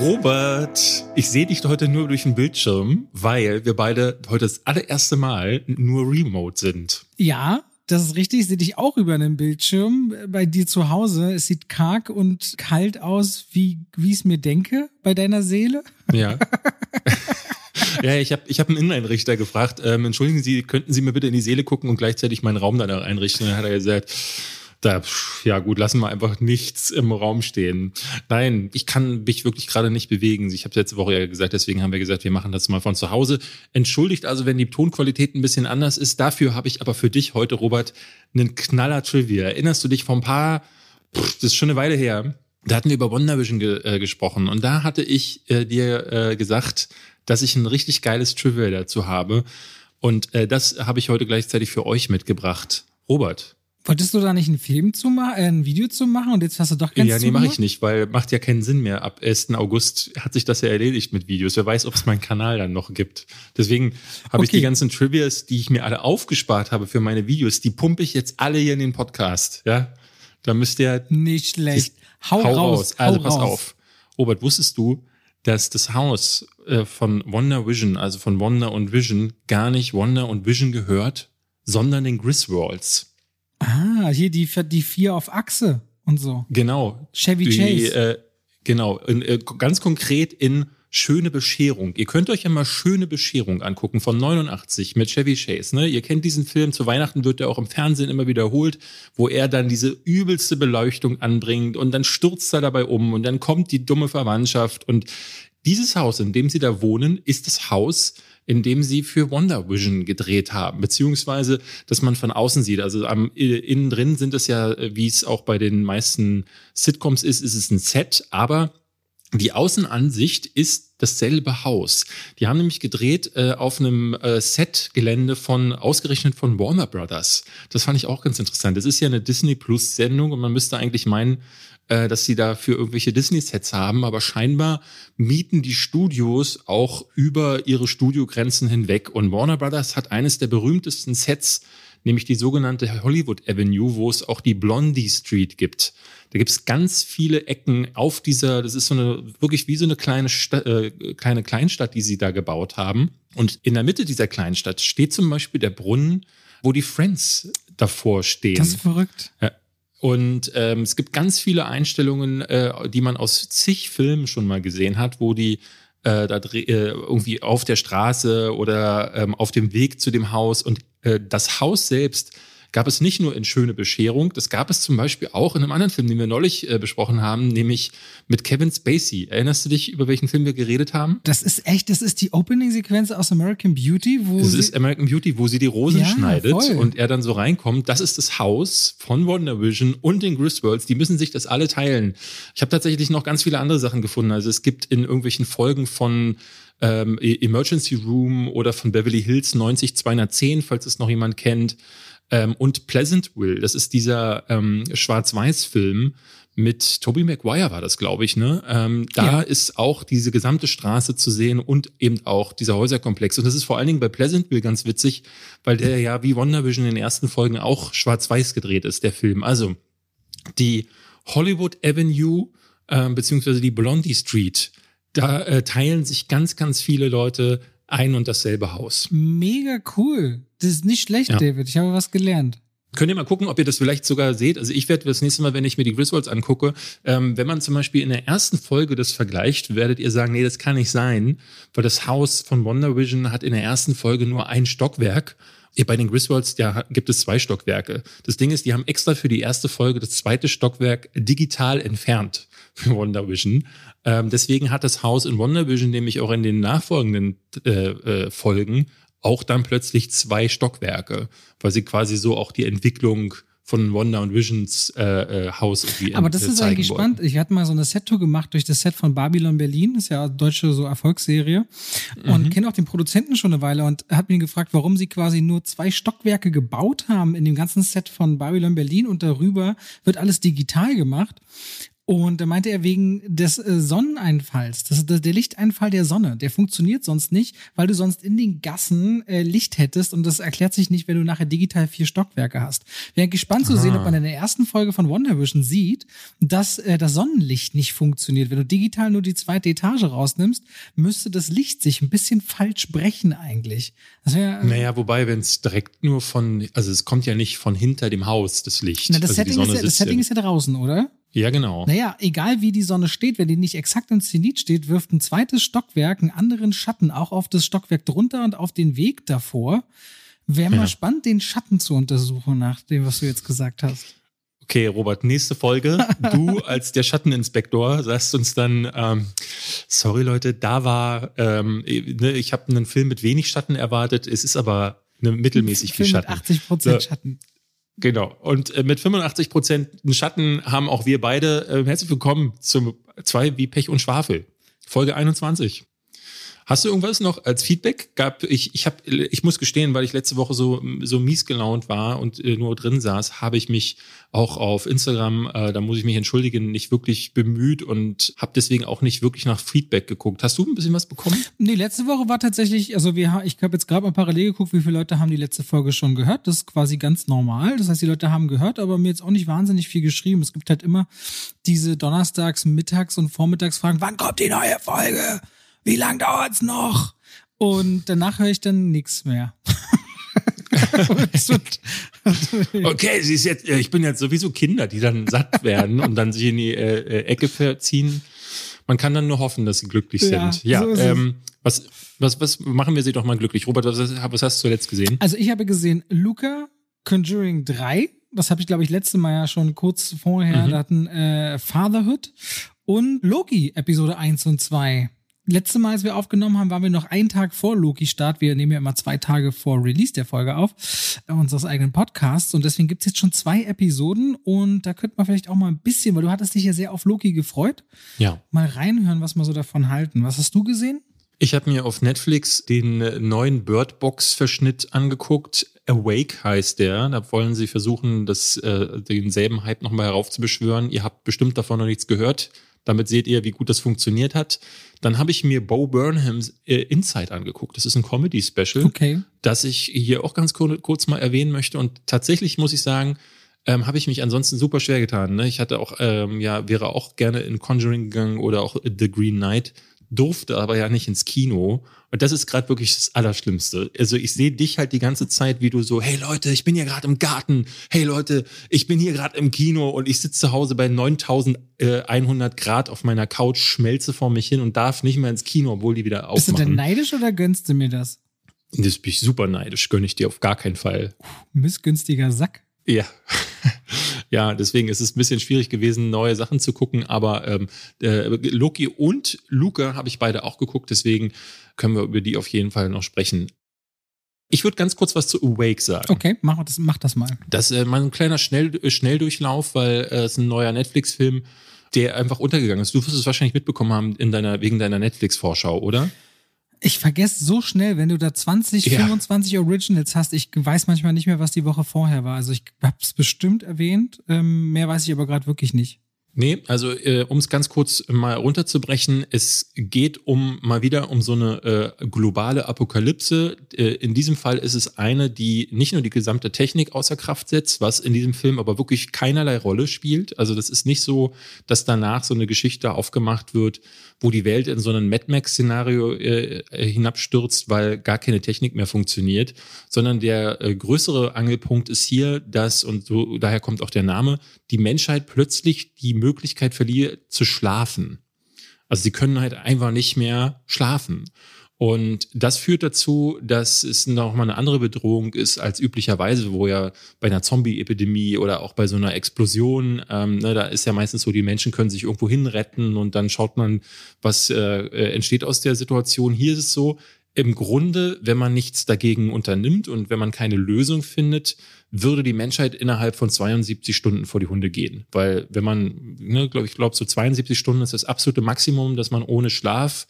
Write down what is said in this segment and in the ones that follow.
Robert, ich sehe dich heute nur durch den Bildschirm, weil wir beide heute das allererste Mal nur remote sind. Ja, das ist richtig, ich sehe dich auch über einen Bildschirm bei dir zu Hause. Es sieht karg und kalt aus, wie, wie ich es mir denke, bei deiner Seele. Ja. ja, ich habe ich hab einen Inneneinrichter gefragt, ähm, entschuldigen Sie, könnten Sie mir bitte in die Seele gucken und gleichzeitig meinen Raum danach einrichten? dann hat er gesagt, da, ja gut, lassen wir einfach nichts im Raum stehen. Nein, ich kann mich wirklich gerade nicht bewegen. Ich habe letzte Woche ja gesagt, deswegen haben wir gesagt, wir machen das mal von zu Hause. Entschuldigt also, wenn die Tonqualität ein bisschen anders ist. Dafür habe ich aber für dich heute, Robert, einen Knaller Trivia. Erinnerst du dich vor ein paar, pff, das ist schon eine Weile her, da hatten wir über WandaVision ge äh, gesprochen und da hatte ich äh, dir äh, gesagt, dass ich ein richtig geiles Trivia dazu habe. Und äh, das habe ich heute gleichzeitig für euch mitgebracht. Robert, Wolltest du da nicht einen Film zu machen, äh, ein Video zu machen und jetzt hast du doch keins Ja, nee, mache ich nicht, weil macht ja keinen Sinn mehr. Ab 1. August hat sich das ja erledigt mit Videos. Wer weiß, ob es meinen Kanal dann noch gibt. Deswegen habe okay. ich die ganzen Trivias, die ich mir alle aufgespart habe für meine Videos, die pumpe ich jetzt alle hier in den Podcast. Ja, da müsst ihr nicht schlecht. Hau, hau raus. raus. Also hau pass raus. auf. Robert, wusstest du, dass das Haus äh, von Wonder Vision, also von Wonder und Vision, gar nicht Wonder und Vision gehört, sondern den Griswolds. Ah, hier die, die vier auf Achse und so. Genau. Chevy die, Chase. Äh, genau. In, äh, ganz konkret in Schöne Bescherung. Ihr könnt euch ja mal Schöne Bescherung angucken von 89 mit Chevy Chase. Ne? Ihr kennt diesen Film, zu Weihnachten wird er auch im Fernsehen immer wiederholt, wo er dann diese übelste Beleuchtung anbringt und dann stürzt er dabei um und dann kommt die dumme Verwandtschaft. Und dieses Haus, in dem sie da wohnen, ist das Haus, in dem sie für Wonder Vision gedreht haben, beziehungsweise, dass man von außen sieht. Also am innen drin sind es ja, wie es auch bei den meisten Sitcoms ist, ist es ein Set, aber die Außenansicht ist dasselbe Haus. Die haben nämlich gedreht äh, auf einem äh, Set-Gelände von ausgerechnet von Warner Brothers. Das fand ich auch ganz interessant. Das ist ja eine Disney Plus Sendung und man müsste eigentlich meinen, äh, dass sie dafür irgendwelche Disney-Sets haben, aber scheinbar mieten die Studios auch über ihre Studiogrenzen hinweg. Und Warner Brothers hat eines der berühmtesten Sets, nämlich die sogenannte Hollywood Avenue, wo es auch die Blondie Street gibt. Da gibt es ganz viele Ecken auf dieser, das ist so eine, wirklich wie so eine kleine, Sta äh, kleine Kleinstadt, die sie da gebaut haben. Und in der Mitte dieser Kleinstadt steht zum Beispiel der Brunnen, wo die Friends davor stehen. Das ist verrückt. Ja. Und ähm, es gibt ganz viele Einstellungen, äh, die man aus zig Filmen schon mal gesehen hat, wo die äh, da äh, irgendwie auf der Straße oder ähm, auf dem Weg zu dem Haus und äh, das Haus selbst gab es nicht nur in Schöne Bescherung, das gab es zum Beispiel auch in einem anderen Film, den wir neulich äh, besprochen haben, nämlich mit Kevin Spacey. Erinnerst du dich, über welchen Film wir geredet haben? Das ist echt, das ist die Opening-Sequenz aus American Beauty, wo. Das ist American Beauty, wo sie die Rosen ja, schneidet voll. und er dann so reinkommt. Das ist das Haus von Wonder Vision und den Griswolds. Die müssen sich das alle teilen. Ich habe tatsächlich noch ganz viele andere Sachen gefunden. Also es gibt in irgendwelchen Folgen von ähm, e- Emergency Room oder von Beverly Hills 90210, falls es noch jemand kennt. Ähm, und Pleasantville, das ist dieser ähm, Schwarz-Weiß-Film mit Tobey Maguire war das, glaube ich, ne? Ähm, da ja. ist auch diese gesamte Straße zu sehen und eben auch dieser Häuserkomplex. Und das ist vor allen Dingen bei Pleasantville ganz witzig, weil der ja wie WandaVision in den ersten Folgen auch schwarz-weiß gedreht ist, der Film. Also die Hollywood Avenue äh, beziehungsweise die Blondie Street, da äh, teilen sich ganz, ganz viele Leute ein und dasselbe Haus. Mega cool. Das ist nicht schlecht, ja. David. Ich habe was gelernt. Könnt ihr mal gucken, ob ihr das vielleicht sogar seht. Also ich werde das nächste Mal, wenn ich mir die Griswolds angucke, ähm, wenn man zum Beispiel in der ersten Folge das vergleicht, werdet ihr sagen, nee, das kann nicht sein, weil das Haus von Wonder Vision hat in der ersten Folge nur ein Stockwerk. Bei den Griswolds ja, gibt es zwei Stockwerke. Das Ding ist, die haben extra für die erste Folge das zweite Stockwerk digital entfernt für Wonder Vision. Ähm, deswegen hat das Haus in Wonder Vision nämlich auch in den nachfolgenden äh, äh, Folgen auch dann plötzlich zwei Stockwerke, weil sie quasi so auch die Entwicklung von Wonder und Visions äh, äh, Haus irgendwie Aber das ist eigentlich wollten. spannend. Ich hatte mal so eine Set-Tour gemacht durch das Set von Babylon Berlin, das ist ja eine deutsche so Erfolgsserie und mhm. kenne auch den Produzenten schon eine Weile und habe ihn gefragt, warum sie quasi nur zwei Stockwerke gebaut haben in dem ganzen Set von Babylon Berlin und darüber wird alles digital gemacht. Und da meinte er wegen des äh, Sonneneinfalls, das, das, der Lichteinfall der Sonne, der funktioniert sonst nicht, weil du sonst in den Gassen äh, Licht hättest und das erklärt sich nicht, wenn du nachher digital vier Stockwerke hast. Wäre gespannt zu sehen, ob man in der ersten Folge von Wonder Vision sieht, dass äh, das Sonnenlicht nicht funktioniert. Wenn du digital nur die zweite Etage rausnimmst, müsste das Licht sich ein bisschen falsch brechen eigentlich. Wär, naja, wobei, wenn es direkt nur von, also es kommt ja nicht von hinter dem Haus, das Licht. Na, das, also Setting, ist ja, das Setting ist ja draußen, oder? Ja, genau. Naja, egal wie die Sonne steht, wenn die nicht exakt im Zenit steht, wirft ein zweites Stockwerk einen anderen Schatten auch auf das Stockwerk drunter und auf den Weg davor. Wäre mal ja. spannend, den Schatten zu untersuchen, nach dem, was du jetzt gesagt hast. Okay, Robert, nächste Folge. Du als der Schatteninspektor sagst uns dann, ähm, sorry Leute, da war, ähm, ne, ich habe einen Film mit wenig Schatten erwartet, es ist aber eine mittelmäßig viel Schatten. 80 Prozent Schatten. Genau. Und äh, mit 85 Prozent Schatten haben auch wir beide äh, herzlich willkommen zum zwei wie Pech und Schwafel. Folge 21. Hast du irgendwas noch als Feedback? Gab ich ich habe ich muss gestehen, weil ich letzte Woche so so mies gelaunt war und äh, nur drin saß, habe ich mich auch auf Instagram, äh, da muss ich mich entschuldigen, nicht wirklich bemüht und habe deswegen auch nicht wirklich nach Feedback geguckt. Hast du ein bisschen was bekommen? Nee, letzte Woche war tatsächlich, also wir ich habe jetzt gerade mal parallel geguckt, wie viele Leute haben die letzte Folge schon gehört. Das ist quasi ganz normal. Das heißt, die Leute haben gehört, aber mir jetzt auch nicht wahnsinnig viel geschrieben. Es gibt halt immer diese Donnerstags, Mittags und Vormittagsfragen, wann kommt die neue Folge? Wie lang dauert's noch? Und danach höre ich dann nichts mehr. okay, sie ist jetzt, ich bin jetzt sowieso Kinder, die dann satt werden und dann sich in die äh, äh, Ecke verziehen. Man kann dann nur hoffen, dass sie glücklich ja, sind. Ja, so ähm, was, was, was machen wir sie doch mal glücklich? Robert, was, was hast du zuletzt gesehen? Also ich habe gesehen Luca Conjuring 3. Das habe ich, glaube ich, letzte Mal ja schon kurz vorher. Mhm. Da hatten äh, Fatherhood und Loki Episode 1 und 2 letzte Mal, als wir aufgenommen haben, waren wir noch einen Tag vor Loki-Start. Wir nehmen ja immer zwei Tage vor Release der Folge auf, äh, unseres eigenen Podcasts. Und deswegen gibt's jetzt schon zwei Episoden. Und da könnte man vielleicht auch mal ein bisschen, weil du hattest dich ja sehr auf Loki gefreut, ja. mal reinhören, was wir so davon halten. Was hast du gesehen? Ich habe mir auf Netflix den äh, neuen Bird Box Verschnitt angeguckt. Awake heißt der. Da wollen sie versuchen, das, äh, denselben Hype nochmal heraufzubeschwören. Ihr habt bestimmt davon noch nichts gehört. Damit seht ihr, wie gut das funktioniert hat. Dann habe ich mir Bo Burnhams äh, Inside angeguckt. Das ist ein Comedy-Special, okay. das ich hier auch ganz kurz mal erwähnen möchte. Und tatsächlich muss ich sagen, ähm, habe ich mich ansonsten super schwer getan. Ne? Ich hatte auch, ähm, ja, wäre auch gerne in Conjuring gegangen oder auch The Green Knight durfte aber ja nicht ins Kino. Und das ist gerade wirklich das Allerschlimmste. Also ich sehe dich halt die ganze Zeit, wie du so, hey Leute, ich bin hier gerade im Garten. Hey Leute, ich bin hier gerade im Kino und ich sitze zu Hause bei 9100 Grad auf meiner Couch, schmelze vor mich hin und darf nicht mehr ins Kino, obwohl die wieder aufmachen. Bist du denn neidisch oder gönnst du mir das? Das bin ich super neidisch, gönne ich dir auf gar keinen Fall. Missgünstiger Sack. Ja. Ja, deswegen ist es ein bisschen schwierig gewesen, neue Sachen zu gucken, aber ähm, äh, Loki und Luca habe ich beide auch geguckt, deswegen können wir über die auf jeden Fall noch sprechen. Ich würde ganz kurz was zu Awake sagen. Okay, mach das, mach das mal. Das ist äh, mal ein kleiner Schnell, äh, Schnelldurchlauf, weil äh, es ein neuer Netflix-Film, der einfach untergegangen ist. Du wirst es wahrscheinlich mitbekommen haben in deiner, wegen deiner Netflix-Vorschau, oder? Ich vergesse so schnell, wenn du da 20, ja. 25 Originals hast. Ich weiß manchmal nicht mehr, was die Woche vorher war. Also ich habe es bestimmt erwähnt. Ähm, mehr weiß ich aber gerade wirklich nicht. Nee, also äh, um es ganz kurz mal runterzubrechen, es geht um mal wieder um so eine äh, globale Apokalypse. Äh, in diesem Fall ist es eine, die nicht nur die gesamte Technik außer Kraft setzt, was in diesem Film aber wirklich keinerlei Rolle spielt. Also das ist nicht so, dass danach so eine Geschichte aufgemacht wird, wo die Welt in so ein Mad Max-Szenario äh, hinabstürzt, weil gar keine Technik mehr funktioniert, sondern der äh, größere Angelpunkt ist hier, dass, und so daher kommt auch der Name, die Menschheit plötzlich die Möglichkeit verliert zu schlafen. Also sie können halt einfach nicht mehr schlafen. Und das führt dazu, dass es noch mal eine andere Bedrohung ist als üblicherweise, wo ja bei einer Zombie-Epidemie oder auch bei so einer Explosion, ähm, ne, da ist ja meistens so, die Menschen können sich irgendwo hinretten und dann schaut man, was äh, äh entsteht aus der Situation. Hier ist es so, im Grunde, wenn man nichts dagegen unternimmt und wenn man keine Lösung findet, würde die Menschheit innerhalb von 72 Stunden vor die Hunde gehen. Weil wenn man, ne, glaube ich, glaube so 72 Stunden ist das absolute Maximum, dass man ohne Schlaf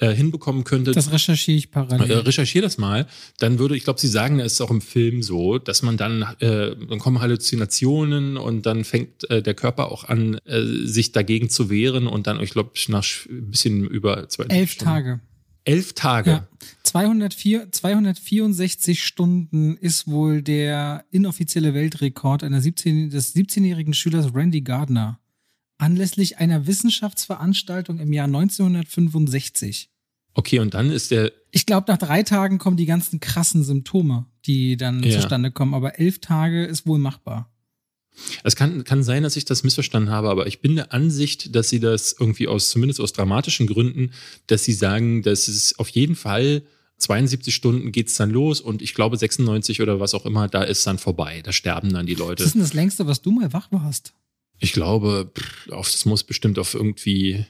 äh, hinbekommen könnte. Das recherchiere ich parallel. Äh, recherchiere das mal. Dann würde, ich glaube, Sie sagen, es ist auch im Film so, dass man dann, äh, dann kommen Halluzinationen und dann fängt äh, der Körper auch an, äh, sich dagegen zu wehren und dann, ich glaube, nach ein bisschen über zwei Elf Stunden. Tage. Elf Tage. Ja. 204, 264 Stunden ist wohl der inoffizielle Weltrekord einer 17, des 17-jährigen Schülers Randy Gardner anlässlich einer Wissenschaftsveranstaltung im Jahr 1965. Okay, und dann ist der. Ich glaube, nach drei Tagen kommen die ganzen krassen Symptome, die dann ja. zustande kommen. Aber elf Tage ist wohl machbar. Es kann, kann sein, dass ich das missverstanden habe, aber ich bin der Ansicht, dass sie das irgendwie aus, zumindest aus dramatischen Gründen, dass sie sagen, dass es auf jeden Fall 72 Stunden geht's dann los und ich glaube 96 oder was auch immer, da ist dann vorbei. Da sterben dann die Leute. Was ist denn das längste, was du mal wach warst? Ich glaube, pff, das muss bestimmt auf irgendwie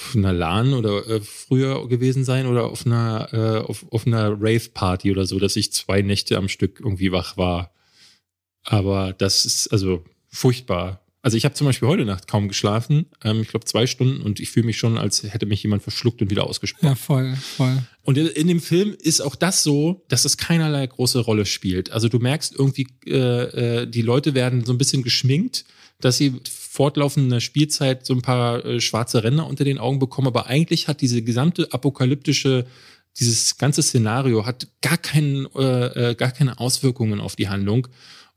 auf einer LAN oder äh, früher gewesen sein oder auf einer, äh, auf, auf einer Rave-Party oder so, dass ich zwei Nächte am Stück irgendwie wach war. Aber das ist also furchtbar. Also ich habe zum Beispiel heute Nacht kaum geschlafen. Ähm, ich glaube zwei Stunden und ich fühle mich schon, als hätte mich jemand verschluckt und wieder ausgesprochen. Ja, voll, voll. Und in dem Film ist auch das so, dass es keinerlei große Rolle spielt. Also du merkst irgendwie, äh, äh, die Leute werden so ein bisschen geschminkt, dass sie fortlaufend in der Spielzeit so ein paar äh, schwarze Ränder unter den Augen bekommen. Aber eigentlich hat diese gesamte apokalyptische dieses ganze Szenario hat gar, keinen, äh, äh gar keine Auswirkungen auf die Handlung.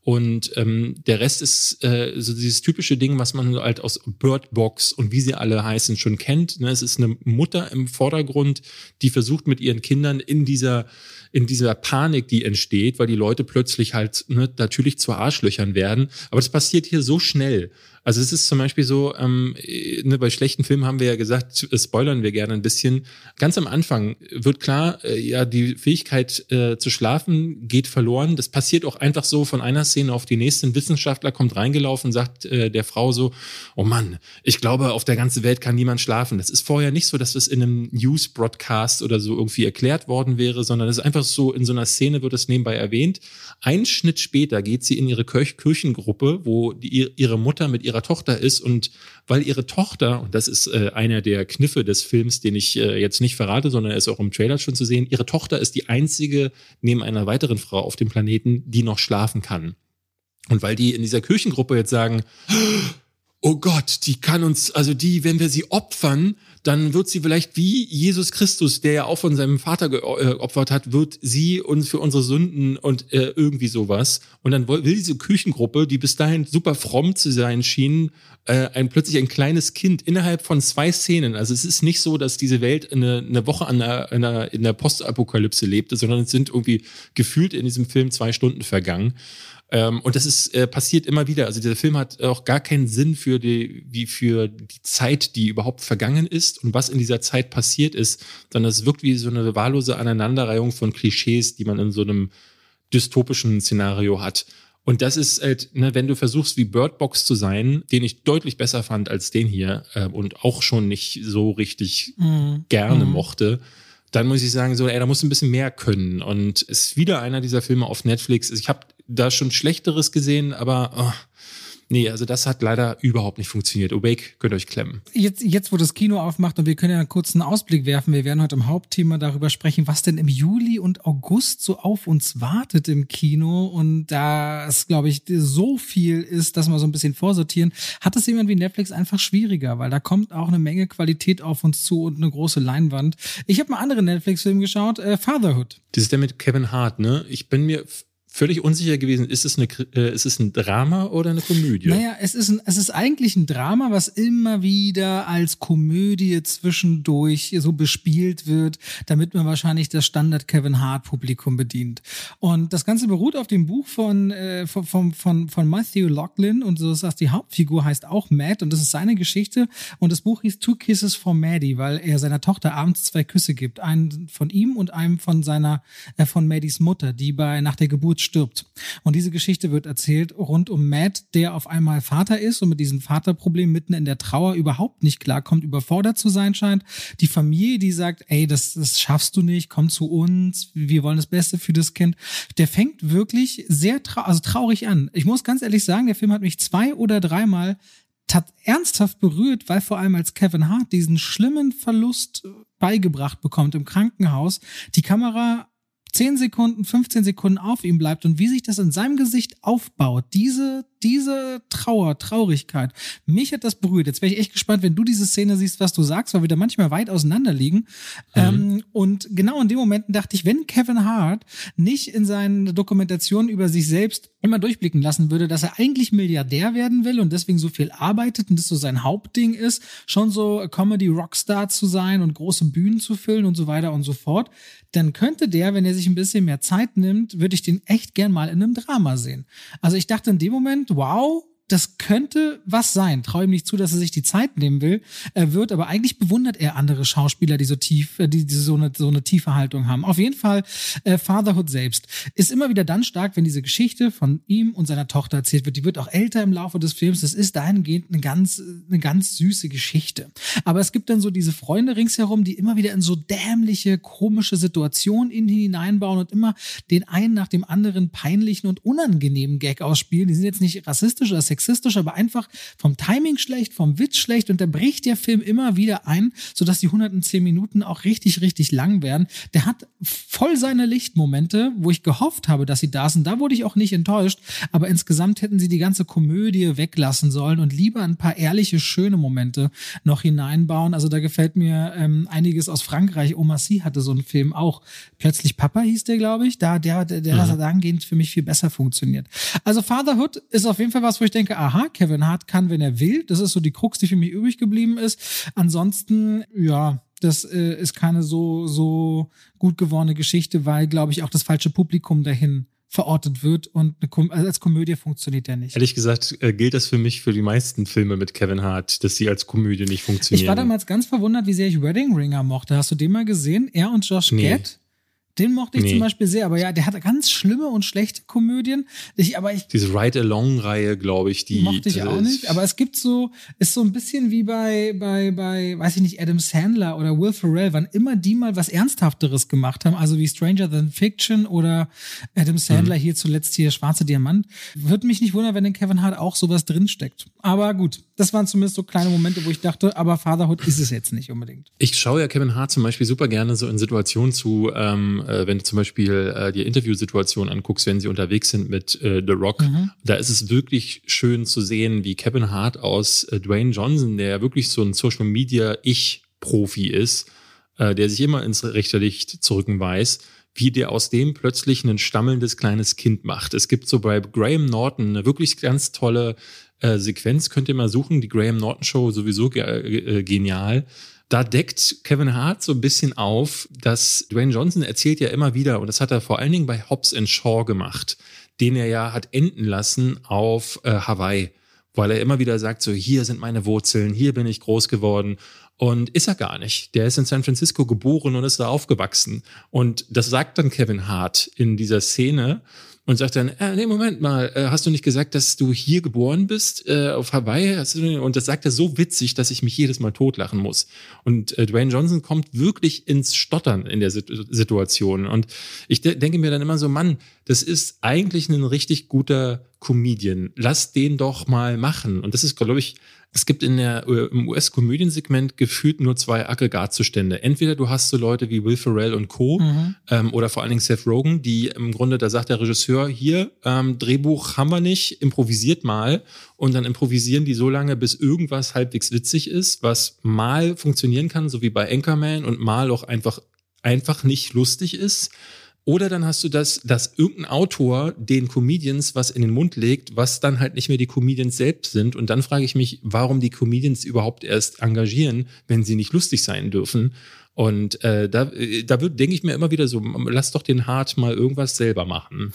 Und ähm, der Rest ist äh, so dieses typische Ding, was man halt aus Bird Box und wie sie alle heißen schon kennt. Ne? Es ist eine Mutter im Vordergrund, die versucht mit ihren Kindern in dieser in dieser Panik, die entsteht, weil die Leute plötzlich halt ne, natürlich zu Arschlöchern werden. Aber das passiert hier so schnell. Also es ist zum Beispiel so, ähm, ne, bei schlechten Filmen haben wir ja gesagt, äh, spoilern wir gerne ein bisschen. Ganz am Anfang wird klar, äh, ja, die Fähigkeit äh, zu schlafen geht verloren. Das passiert auch einfach so von einer Szene auf die nächste. Ein Wissenschaftler kommt reingelaufen, sagt äh, der Frau so, oh Mann, ich glaube, auf der ganzen Welt kann niemand schlafen. Das ist vorher nicht so, dass das in einem News-Broadcast oder so irgendwie erklärt worden wäre, sondern es ist einfach so, in so einer Szene wird es nebenbei erwähnt. Ein Schnitt später geht sie in ihre Kirchengruppe, wo die, ihre Mutter mit ihrer Tochter ist und weil ihre Tochter, und das ist äh, einer der Kniffe des Films, den ich äh, jetzt nicht verrate, sondern er ist auch im Trailer schon zu sehen, ihre Tochter ist die einzige neben einer weiteren Frau auf dem Planeten, die noch schlafen kann. Und weil die in dieser Kirchengruppe jetzt sagen, oh Gott, die kann uns, also die, wenn wir sie opfern, dann wird sie vielleicht wie Jesus Christus, der ja auch von seinem Vater geopfert hat, wird sie uns für unsere Sünden und äh, irgendwie sowas. Und dann will diese Küchengruppe, die bis dahin super fromm zu sein schien, äh, ein plötzlich ein kleines Kind innerhalb von zwei Szenen. Also es ist nicht so, dass diese Welt eine, eine Woche an der, einer, in der Postapokalypse lebte, sondern es sind irgendwie gefühlt in diesem Film zwei Stunden vergangen. Ähm, und das ist äh, passiert immer wieder. Also dieser Film hat auch gar keinen Sinn für die, wie für die Zeit, die überhaupt vergangen ist und was in dieser Zeit passiert ist, sondern es wirkt wie so eine wahllose Aneinanderreihung von Klischees, die man in so einem dystopischen Szenario hat. Und das ist halt, ne, wenn du versuchst, wie Bird Box zu sein, den ich deutlich besser fand als den hier äh, und auch schon nicht so richtig mhm. gerne mhm. mochte, dann muss ich sagen, so, ey, da muss ein bisschen mehr können. Und ist wieder einer dieser Filme auf Netflix. Ich habe da schon Schlechteres gesehen, aber oh, Nee, also das hat leider überhaupt nicht funktioniert. Awake könnt ihr euch klemmen. Jetzt, jetzt, wo das Kino aufmacht und wir können ja einen kurzen Ausblick werfen. Wir werden heute im Hauptthema darüber sprechen, was denn im Juli und August so auf uns wartet im Kino. Und da es, glaube ich, so viel ist, dass wir so ein bisschen vorsortieren, hat es jemand wie Netflix einfach schwieriger, weil da kommt auch eine Menge Qualität auf uns zu und eine große Leinwand. Ich habe mal andere Netflix-Film geschaut, äh, Fatherhood. Das ist der mit Kevin Hart, ne? Ich bin mir völlig unsicher gewesen, ist es, eine, äh, ist es ein Drama oder eine Komödie? Naja, es ist, ein, es ist eigentlich ein Drama, was immer wieder als Komödie zwischendurch so bespielt wird, damit man wahrscheinlich das Standard Kevin Hart Publikum bedient. Und das Ganze beruht auf dem Buch von, äh, von, von, von Matthew Lachlan und so heißt, die Hauptfigur heißt auch Matt und das ist seine Geschichte und das Buch hieß Two Kisses for Maddie, weil er seiner Tochter abends zwei Küsse gibt. Einen von ihm und einem von seiner, äh, von Maddies Mutter, die bei, nach der Geburt stirbt. Und diese Geschichte wird erzählt rund um Matt, der auf einmal Vater ist und mit diesem Vaterproblem mitten in der Trauer überhaupt nicht klarkommt, überfordert zu sein scheint. Die Familie, die sagt, ey, das, das schaffst du nicht, komm zu uns, wir wollen das Beste für das Kind. Der fängt wirklich sehr trau also traurig an. Ich muss ganz ehrlich sagen, der Film hat mich zwei oder dreimal ernsthaft berührt, weil vor allem als Kevin Hart diesen schlimmen Verlust beigebracht bekommt im Krankenhaus, die Kamera 10 Sekunden, 15 Sekunden auf ihm bleibt und wie sich das in seinem Gesicht aufbaut, diese, diese Trauer, Traurigkeit, mich hat das berührt. Jetzt wäre ich echt gespannt, wenn du diese Szene siehst, was du sagst, weil wir da manchmal weit auseinander liegen. Mhm. Ähm, und genau in dem Moment dachte ich, wenn Kevin Hart nicht in seinen Dokumentationen über sich selbst immer durchblicken lassen würde, dass er eigentlich Milliardär werden will und deswegen so viel arbeitet und das so sein Hauptding ist, schon so Comedy-Rockstar zu sein und große Bühnen zu füllen und so weiter und so fort, dann könnte der, wenn er sich ein bisschen mehr Zeit nimmt, würde ich den echt gern mal in einem Drama sehen. Also ich dachte in dem Moment, wow, das könnte was sein. Traue ihm nicht zu, dass er sich die Zeit nehmen will. Er wird, aber eigentlich bewundert er andere Schauspieler, die so tief, äh, die, die so eine, so eine tiefe Haltung haben. Auf jeden Fall, äh, Fatherhood selbst ist immer wieder dann stark, wenn diese Geschichte von ihm und seiner Tochter erzählt wird. Die wird auch älter im Laufe des Films. Das ist dahingehend eine ganz, eine ganz süße Geschichte. Aber es gibt dann so diese Freunde ringsherum, die immer wieder in so dämliche, komische Situationen in ihn hineinbauen und immer den einen nach dem anderen peinlichen und unangenehmen Gag ausspielen. Die sind jetzt nicht rassistisch oder sexistisch, aber einfach vom Timing schlecht, vom Witz schlecht und da bricht der Film immer wieder ein, sodass die 110 Minuten auch richtig, richtig lang werden. Der hat voll seine Lichtmomente, wo ich gehofft habe, dass sie da sind. Da wurde ich auch nicht enttäuscht, aber insgesamt hätten sie die ganze Komödie weglassen sollen und lieber ein paar ehrliche, schöne Momente noch hineinbauen. Also da gefällt mir ähm, einiges aus Frankreich. Oma C hatte so einen Film auch. Plötzlich Papa hieß der, glaube ich. Da, der, der, der mhm. hat dahingehend für mich viel besser funktioniert. Also Fatherhood ist auf jeden Fall was, wo ich denke, denke, aha, Kevin Hart kann, wenn er will. Das ist so die Krux, die für mich übrig geblieben ist. Ansonsten, ja, das äh, ist keine so, so gut gewordene Geschichte, weil, glaube ich, auch das falsche Publikum dahin verortet wird und Kom also als Komödie funktioniert der nicht. Ehrlich gesagt äh, gilt das für mich für die meisten Filme mit Kevin Hart, dass sie als Komödie nicht funktionieren. Ich war damals ganz verwundert, wie sehr ich Wedding Ringer mochte. Hast du den mal gesehen? Er und Josh nee. Gad? Den mochte ich nee. zum Beispiel sehr, aber ja, der hat ganz schlimme und schlechte Komödien. Ich, aber ich, Diese Ride-Along-Reihe, glaube ich, die. Mochte ich auch nicht. Aber es gibt so, ist so ein bisschen wie bei, bei, bei, weiß ich nicht, Adam Sandler oder Will Ferrell, wann immer die mal was Ernsthafteres gemacht haben, also wie Stranger Than Fiction oder Adam Sandler mhm. hier zuletzt hier Schwarze Diamant. Würde mich nicht wundern, wenn in Kevin Hart auch sowas drinsteckt. Aber gut, das waren zumindest so kleine Momente, wo ich dachte, aber Fatherhood ist es jetzt nicht unbedingt. Ich schaue ja Kevin Hart zum Beispiel super gerne so in Situationen zu, ähm, äh, wenn du zum Beispiel äh, die Interviewsituation anguckst, wenn sie unterwegs sind mit äh, The Rock, mhm. da ist es wirklich schön zu sehen, wie Kevin Hart aus äh, Dwayne Johnson, der ja wirklich so ein Social Media Ich-Profi ist, äh, der sich immer ins rechte Licht zurücken weiß, wie der aus dem plötzlich ein stammelndes kleines Kind macht. Es gibt so bei Graham Norton eine wirklich ganz tolle äh, Sequenz, könnt ihr mal suchen, die Graham Norton Show sowieso ge äh, genial da deckt Kevin Hart so ein bisschen auf, dass Dwayne Johnson erzählt ja immer wieder, und das hat er vor allen Dingen bei Hobbs Shaw gemacht, den er ja hat enden lassen auf äh, Hawaii, weil er immer wieder sagt, so hier sind meine Wurzeln, hier bin ich groß geworden. Und ist er gar nicht. Der ist in San Francisco geboren und ist da aufgewachsen. Und das sagt dann Kevin Hart in dieser Szene und sagt dann, äh, nee, Moment mal, äh, hast du nicht gesagt, dass du hier geboren bist, äh, auf Hawaii? Und das sagt er so witzig, dass ich mich jedes Mal totlachen muss. Und äh, Dwayne Johnson kommt wirklich ins Stottern in der Situation. Und ich de denke mir dann immer so, Mann, das ist eigentlich ein richtig guter Comedian. Lass den doch mal machen. Und das ist, glaube ich, es gibt in der, äh, im US-Komödiensegment gefühlt nur zwei Aggregatzustände. Entweder du hast so Leute wie Will Ferrell und Co. Mhm. Ähm, oder vor allen Dingen Seth Rogen, die im Grunde, da sagt der Regisseur, hier, ähm, Drehbuch haben wir nicht, improvisiert mal. Und dann improvisieren die so lange, bis irgendwas halbwegs witzig ist, was mal funktionieren kann, so wie bei Anchorman und mal auch einfach, einfach nicht lustig ist. Oder dann hast du das, dass irgendein Autor den Comedians was in den Mund legt, was dann halt nicht mehr die Comedians selbst sind. Und dann frage ich mich, warum die Comedians überhaupt erst engagieren, wenn sie nicht lustig sein dürfen. Und äh, da, äh, da denke ich mir immer wieder so, lass doch den Hart mal irgendwas selber machen.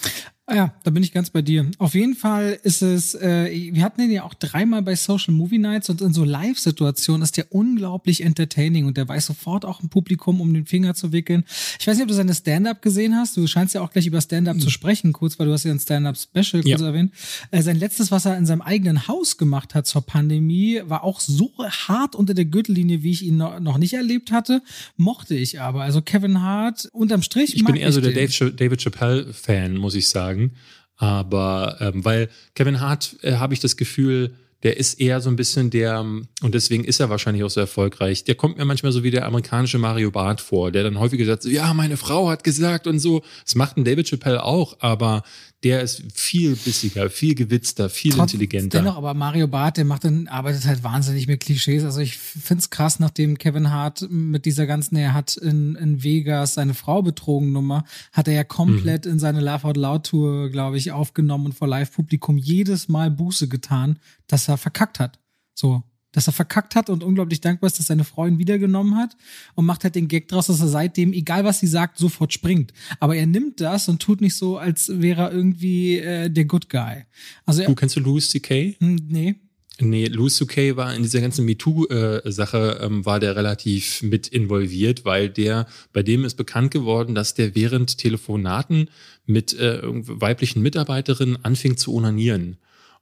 Ah ja, da bin ich ganz bei dir. Auf jeden Fall ist es, äh, wir hatten ihn ja auch dreimal bei Social Movie Nights und in so Live-Situationen ist der unglaublich entertaining und der weiß sofort auch ein Publikum um den Finger zu wickeln. Ich weiß nicht, ob du seine Stand-up gesehen hast. Du scheinst ja auch gleich über Stand-up mhm. zu sprechen, kurz, weil du hast ja ein Stand-up-Special kurz ja. erwähnt. Äh, sein letztes, was er in seinem eigenen Haus gemacht hat zur Pandemie, war auch so hart unter der Gürtellinie, wie ich ihn noch, noch nicht erlebt hatte. Mochte ich aber. Also Kevin Hart, unterm Strich. Ich bin eher so der Dave, David Chappelle-Fan, muss ich sagen sagen. Aber ähm, weil Kevin Hart, äh, habe ich das Gefühl, der ist eher so ein bisschen der, und deswegen ist er wahrscheinlich auch so erfolgreich, der kommt mir manchmal so wie der amerikanische Mario Barth vor, der dann häufig gesagt ja, meine Frau hat gesagt und so. Das macht ein David Chappelle auch, aber der ist viel bissiger, viel gewitzter, viel Trotz, intelligenter. Dennoch, aber Mario Barth, der macht dann, arbeitet halt wahnsinnig mit Klischees. Also ich find's krass, nachdem Kevin Hart mit dieser ganzen, er hat in, in Vegas seine Frau betrogen Nummer, hat er ja komplett mhm. in seine Laugh Out Loud Tour, glaube ich, aufgenommen und vor Live-Publikum jedes Mal Buße getan, dass er verkackt hat. So dass er verkackt hat und unglaublich dankbar ist, dass seine Frau ihn wiedergenommen hat und macht halt den Gag draus, dass er seitdem, egal was sie sagt, sofort springt. Aber er nimmt das und tut nicht so, als wäre er irgendwie äh, der Good Guy. Also er, du kennst du Louis C.K.? Hm, nee. Nee, Louis C.K. war in dieser ganzen MeToo-Sache, ähm, war der relativ mit involviert, weil der, bei dem ist bekannt geworden, dass der während Telefonaten mit äh, weiblichen Mitarbeiterinnen anfing zu onanieren.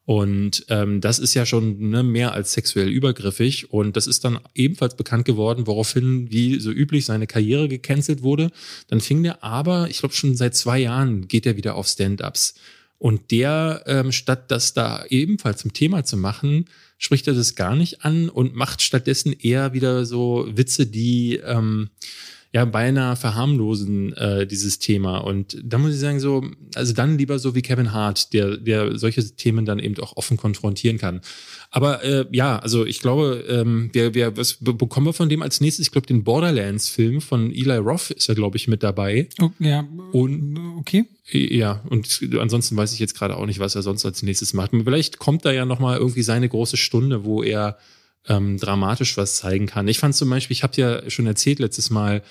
Und ähm, das ist ja schon ne, mehr als sexuell übergriffig. Und das ist dann ebenfalls bekannt geworden, woraufhin, wie so üblich, seine Karriere gecancelt wurde. Dann fing der aber, ich glaube schon seit zwei Jahren, geht er wieder auf Stand-ups. Und der, ähm, statt das da ebenfalls zum Thema zu machen, spricht er das gar nicht an und macht stattdessen eher wieder so Witze, die ähm, ja beinahe verharmlosen äh, dieses Thema. Und da muss ich sagen, so, also dann lieber so wie Kevin Hart, der, der solche Themen dann eben auch offen konfrontieren kann. Aber äh, ja, also ich glaube, ähm, wer, wer, was bekommen wir von dem als nächstes? Ich glaube, den Borderlands-Film von Eli Roth ist er, glaube ich, mit dabei. Oh, ja, und, okay. Ja, und ansonsten weiß ich jetzt gerade auch nicht, was er sonst als nächstes macht. Vielleicht kommt da ja nochmal irgendwie seine große Stunde, wo er ähm, dramatisch was zeigen kann. Ich fand zum Beispiel, ich habe ja schon erzählt letztes Mal,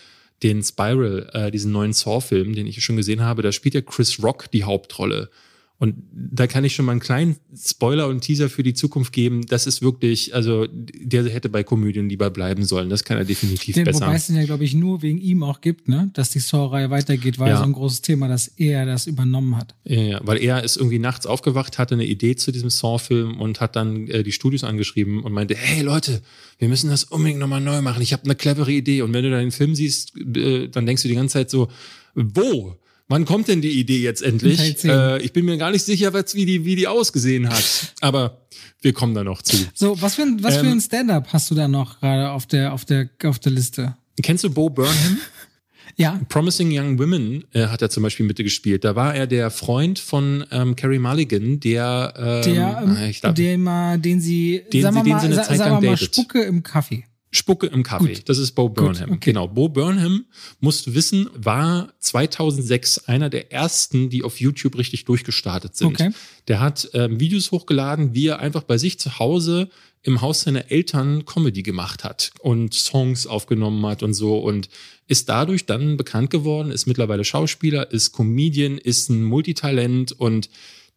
den Spiral, äh, diesen neuen Saw-Film, den ich schon gesehen habe, da spielt ja Chris Rock die Hauptrolle. Und da kann ich schon mal einen kleinen Spoiler und Teaser für die Zukunft geben. Das ist wirklich, also der hätte bei Komödien lieber bleiben sollen. Das kann er definitiv Den, besser. Wobei es den ja, glaube ich, nur wegen ihm auch gibt, ne? Dass die Saw-Reihe weitergeht, war ja. so ein großes Thema, dass er das übernommen hat. Ja, ja, weil er ist irgendwie nachts aufgewacht, hatte eine Idee zu diesem Saw-Film und hat dann äh, die Studios angeschrieben und meinte, hey Leute, wir müssen das unbedingt nochmal neu machen. Ich habe eine clevere Idee. Und wenn du da den Film siehst, äh, dann denkst du die ganze Zeit so, wo? Wann kommt denn die Idee jetzt endlich? Äh, ich bin mir gar nicht sicher, was, wie, die, wie die ausgesehen hat. Aber wir kommen da noch zu. So, was für ein, was ähm, für ein Stand-up hast du da noch gerade auf der, auf, der, auf der Liste? Kennst du Bo Burnham? ja. Promising Young Women äh, hat er zum Beispiel mitgespielt. Da war er der Freund von ähm, Carrie Mulligan, der, ähm, der, ähm, ich glaub, der mal, den sie, den sie, wir mal, den sie eine Zeit lang mal Spucke im Kaffee. Spucke im Kaffee. Gut. Das ist Bo Burnham. Okay. Genau. Bo Burnham, musst wissen, war 2006 einer der ersten, die auf YouTube richtig durchgestartet sind. Okay. Der hat ähm, Videos hochgeladen, wie er einfach bei sich zu Hause im Haus seiner Eltern Comedy gemacht hat und Songs aufgenommen hat und so und ist dadurch dann bekannt geworden, ist mittlerweile Schauspieler, ist Comedian, ist ein Multitalent und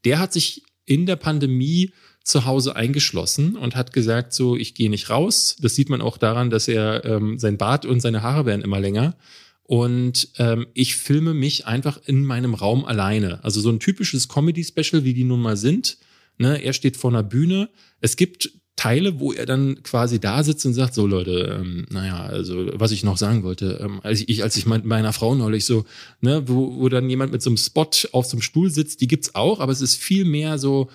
der hat sich in der Pandemie zu Hause eingeschlossen und hat gesagt, so, ich gehe nicht raus. Das sieht man auch daran, dass er, ähm, sein Bart und seine Haare werden immer länger. Und ähm, ich filme mich einfach in meinem Raum alleine. Also so ein typisches Comedy-Special, wie die nun mal sind. Ne? Er steht vor einer Bühne. Es gibt Teile, wo er dann quasi da sitzt und sagt, so Leute, ähm, naja, also was ich noch sagen wollte, ähm, als ich, als ich mit meiner Frau neulich so, ne, wo, wo dann jemand mit so einem Spot auf so einem Stuhl sitzt, die gibt's auch, aber es ist viel mehr so,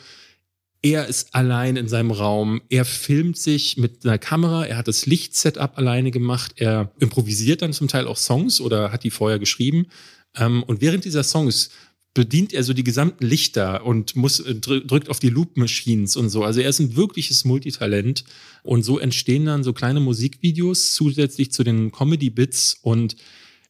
er ist allein in seinem Raum. Er filmt sich mit einer Kamera. Er hat das Lichtsetup alleine gemacht. Er improvisiert dann zum Teil auch Songs oder hat die vorher geschrieben. Ähm, und während dieser Songs bedient er so die gesamten Lichter und muss äh, drückt auf die Loop Machines und so. Also er ist ein wirkliches Multitalent und so entstehen dann so kleine Musikvideos zusätzlich zu den Comedy Bits und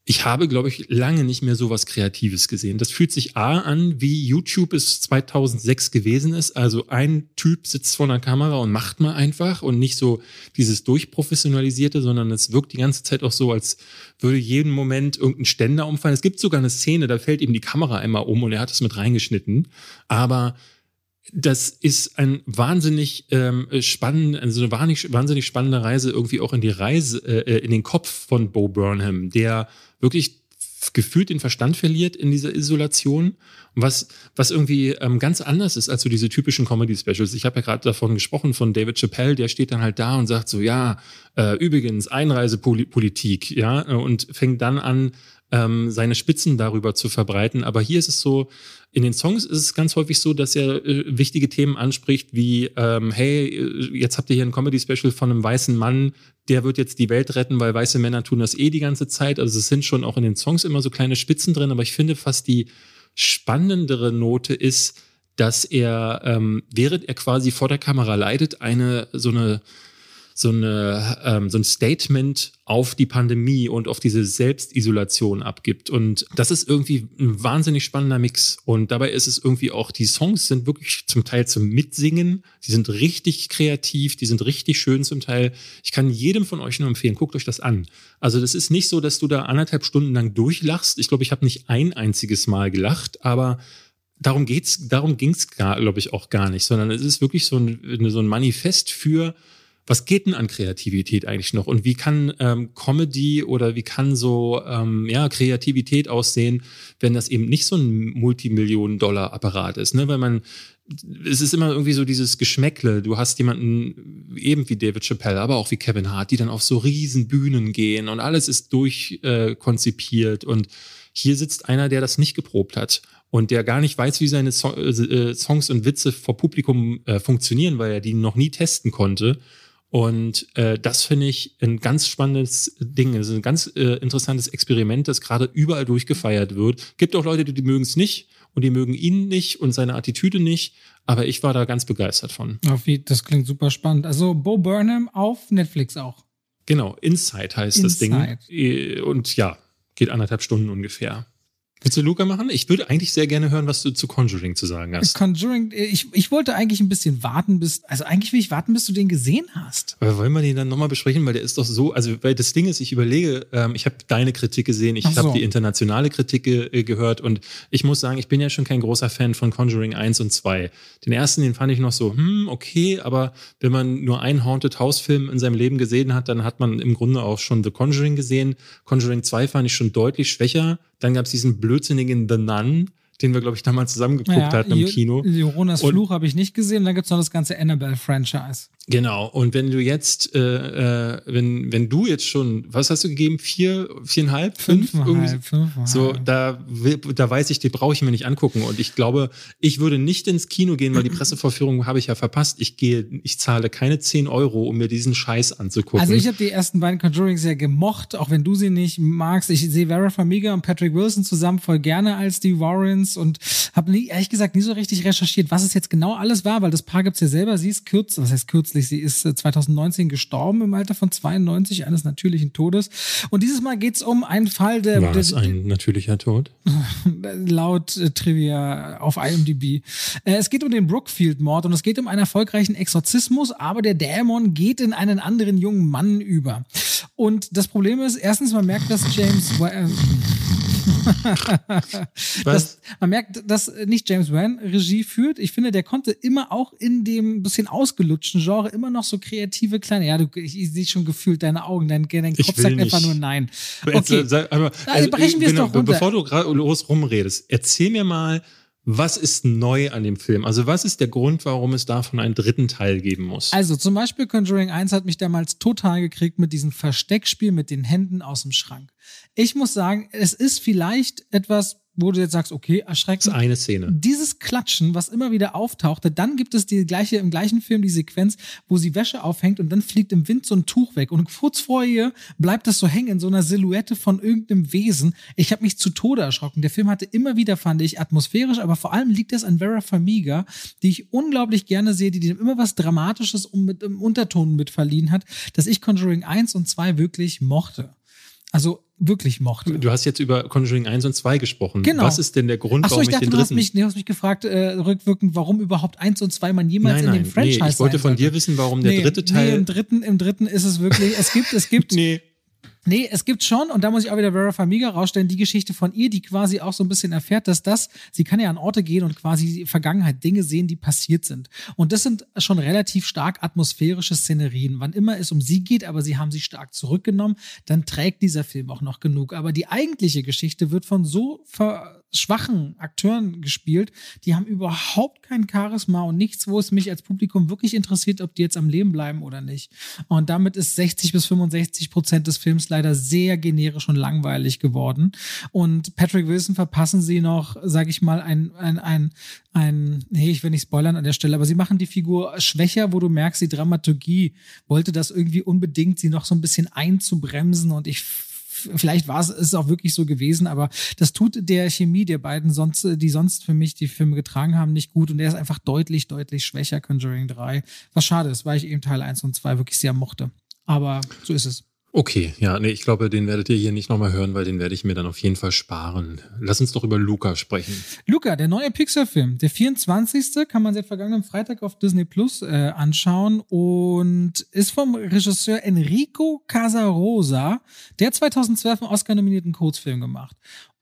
ich habe, glaube ich, lange nicht mehr so was Kreatives gesehen. Das fühlt sich A an, wie YouTube es 2006 gewesen ist. Also ein Typ sitzt vor einer Kamera und macht mal einfach und nicht so dieses durchprofessionalisierte, sondern es wirkt die ganze Zeit auch so, als würde jeden Moment irgendein Ständer umfallen. Es gibt sogar eine Szene, da fällt ihm die Kamera einmal um und er hat es mit reingeschnitten. Aber das ist ein wahnsinnig ähm, spannend, also eine wahnsinnig, wahnsinnig spannende Reise irgendwie auch in die Reise, äh, in den Kopf von Bo Burnham, der wirklich gefühlt den Verstand verliert in dieser Isolation. Was, was irgendwie ähm, ganz anders ist als so diese typischen Comedy-Specials. Ich habe ja gerade davon gesprochen, von David Chappelle, der steht dann halt da und sagt so, ja, äh, übrigens, Einreisepolitik, ja, und fängt dann an, ähm, seine Spitzen darüber zu verbreiten. Aber hier ist es so, in den Songs ist es ganz häufig so, dass er äh, wichtige Themen anspricht, wie, ähm, hey, äh, jetzt habt ihr hier ein Comedy-Special von einem weißen Mann, der wird jetzt die Welt retten, weil weiße Männer tun das eh die ganze Zeit. Also es sind schon auch in den Songs immer so kleine Spitzen drin, aber ich finde fast die spannendere Note ist, dass er, ähm, während er quasi vor der Kamera leidet, eine so eine so, eine, ähm, so ein Statement auf die Pandemie und auf diese Selbstisolation abgibt. Und das ist irgendwie ein wahnsinnig spannender Mix. Und dabei ist es irgendwie auch, die Songs sind wirklich zum Teil zum Mitsingen. Die sind richtig kreativ, die sind richtig schön zum Teil. Ich kann jedem von euch nur empfehlen, guckt euch das an. Also das ist nicht so, dass du da anderthalb Stunden lang durchlachst. Ich glaube, ich habe nicht ein einziges Mal gelacht, aber darum geht's, darum ging's glaube ich, auch gar nicht, sondern es ist wirklich so ein, so ein Manifest für was geht denn an Kreativität eigentlich noch? Und wie kann ähm, Comedy oder wie kann so ähm, ja, Kreativität aussehen, wenn das eben nicht so ein Multimillionen-Dollar-Apparat ist? Ne? Weil man, es ist immer irgendwie so dieses Geschmäckle. Du hast jemanden eben wie David Chappelle, aber auch wie Kevin Hart, die dann auf so riesen Bühnen gehen und alles ist durchkonzipiert. Äh, und hier sitzt einer, der das nicht geprobt hat und der gar nicht weiß, wie seine so äh, Songs und Witze vor Publikum äh, funktionieren, weil er die noch nie testen konnte und äh, das finde ich ein ganz spannendes Ding. Es ist ein ganz äh, interessantes Experiment, das gerade überall durchgefeiert wird. Gibt auch Leute, die, die mögen es nicht und die mögen ihn nicht und seine Attitüde nicht. Aber ich war da ganz begeistert von. Das klingt super spannend. Also Bo Burnham auf Netflix auch. Genau, Inside heißt Inside. das Ding. Äh, und ja, geht anderthalb Stunden ungefähr. Willst du Luca machen? Ich würde eigentlich sehr gerne hören, was du zu Conjuring zu sagen hast. Conjuring, ich, ich wollte eigentlich ein bisschen warten, bis, also eigentlich will ich warten, bis du den gesehen hast. Aber wollen wir den dann nochmal besprechen, weil der ist doch so, also weil das Ding ist, ich überlege, ähm, ich habe deine Kritik gesehen, ich so. habe die internationale Kritik äh, gehört und ich muss sagen, ich bin ja schon kein großer Fan von Conjuring 1 und 2. Den ersten, den fand ich noch so, hm, okay, aber wenn man nur einen Haunted House Film in seinem Leben gesehen hat, dann hat man im Grunde auch schon The Conjuring gesehen. Conjuring 2 fand ich schon deutlich schwächer. Dann gab es diesen blödsinnigen The Nun, den wir, glaube ich, damals zusammen geguckt ja, hatten im Kino. Jonas Fluch habe ich nicht gesehen. Dann gibt es noch das ganze Annabelle-Franchise. Genau. Und wenn du jetzt, äh, äh, wenn, wenn du jetzt schon, was hast du gegeben? Vier, viereinhalb, fünf? Fünfeinhalb, fünfeinhalb. So, da, da weiß ich, die brauche ich mir nicht angucken. Und ich glaube, ich würde nicht ins Kino gehen, weil die Pressevorführung habe ich ja verpasst. Ich gehe, ich zahle keine zehn Euro, um mir diesen Scheiß anzugucken. Also ich habe die ersten beiden Conjuring sehr gemocht, auch wenn du sie nicht magst. Ich sehe Vera Farmiga und Patrick Wilson zusammen voll gerne als die Warrens und habe ehrlich gesagt nie so richtig recherchiert, was es jetzt genau alles war, weil das Paar gibt's ja selber. Sie ist kürz, was heißt kürz kürzlich. Sie ist 2019 äh, gestorben im Alter von 92 eines natürlichen Todes. Und dieses Mal geht es um einen Fall, der. War es ein natürlicher Tod? laut äh, Trivia auf IMDb. Äh, es geht um den Brookfield-Mord und es geht um einen erfolgreichen Exorzismus, aber der Dämon geht in einen anderen jungen Mann über. Und das Problem ist, erstens, man merkt, dass James. das, man merkt, dass nicht James Wan Regie führt. Ich finde, der konnte immer auch in dem bisschen ausgelutschten Genre immer noch so kreative kleine. Ja, du, ich, ich sehe schon gefühlt deine Augen, dein, dein Kopf sagt einfach nur nein. Okay, jetzt, sag, aber, also, brechen wir es doch runter. Bevor du gerade los rumredest, erzähl mir mal, was ist neu an dem Film? Also was ist der Grund, warum es davon einen dritten Teil geben muss? Also zum Beispiel Conjuring 1 hat mich damals total gekriegt mit diesem Versteckspiel mit den Händen aus dem Schrank. Ich muss sagen, es ist vielleicht etwas wo du jetzt sagst, okay, erschreckend. Das ist eine Szene. Dieses Klatschen, was immer wieder auftauchte, dann gibt es die gleiche, im gleichen Film die Sequenz, wo sie Wäsche aufhängt und dann fliegt im Wind so ein Tuch weg und kurz vor ihr bleibt das so hängen in so einer Silhouette von irgendeinem Wesen. Ich habe mich zu Tode erschrocken. Der Film hatte immer wieder, fand ich, atmosphärisch, aber vor allem liegt es an Vera Farmiga, die ich unglaublich gerne sehe, die dem immer was Dramatisches um mit im Unterton mit verliehen hat, dass ich Conjuring 1 und 2 wirklich mochte. Also wirklich mochte. Du hast jetzt über Conjuring 1 und 2 gesprochen. Genau. Was ist denn der Grund, Ach so, warum ich, dachte, ich den dritten... Du hast mich, du hast mich gefragt, äh, rückwirkend, warum überhaupt 1 und 2 man jemals nein, nein, in dem Franchise nee, ich wollte von dir wissen, warum der nee, dritte Teil... Nee, im dritten, im dritten ist es wirklich, es gibt, es gibt... nee. Nee, es gibt schon, und da muss ich auch wieder Vera Farmiga rausstellen, die Geschichte von ihr, die quasi auch so ein bisschen erfährt, dass das, sie kann ja an Orte gehen und quasi die Vergangenheit Dinge sehen, die passiert sind. Und das sind schon relativ stark atmosphärische Szenerien. Wann immer es um sie geht, aber sie haben sie stark zurückgenommen, dann trägt dieser Film auch noch genug. Aber die eigentliche Geschichte wird von so ver schwachen Akteuren gespielt. Die haben überhaupt kein Charisma und nichts, wo es mich als Publikum wirklich interessiert, ob die jetzt am Leben bleiben oder nicht. Und damit ist 60 bis 65 Prozent des Films leider sehr generisch und langweilig geworden. Und Patrick Wilson verpassen sie noch, sag ich mal, ein, ein, ein, ein, nee, ich will nicht spoilern an der Stelle, aber sie machen die Figur schwächer, wo du merkst, die Dramaturgie wollte das irgendwie unbedingt, sie noch so ein bisschen einzubremsen und ich vielleicht war es ist auch wirklich so gewesen, aber das tut der Chemie der beiden sonst, die sonst für mich die Filme getragen haben, nicht gut und der ist einfach deutlich, deutlich schwächer, Conjuring 3. Was schade ist, weil ich eben Teil 1 und 2 wirklich sehr mochte. Aber so ist es. Okay, ja, nee, ich glaube, den werdet ihr hier nicht nochmal hören, weil den werde ich mir dann auf jeden Fall sparen. Lass uns doch über Luca sprechen. Luca, der neue Pixar-Film, der 24. kann man seit vergangenen Freitag auf Disney Plus äh, anschauen und ist vom Regisseur Enrico Casarosa, der 2012 einen Oscar-nominierten Kurzfilm gemacht.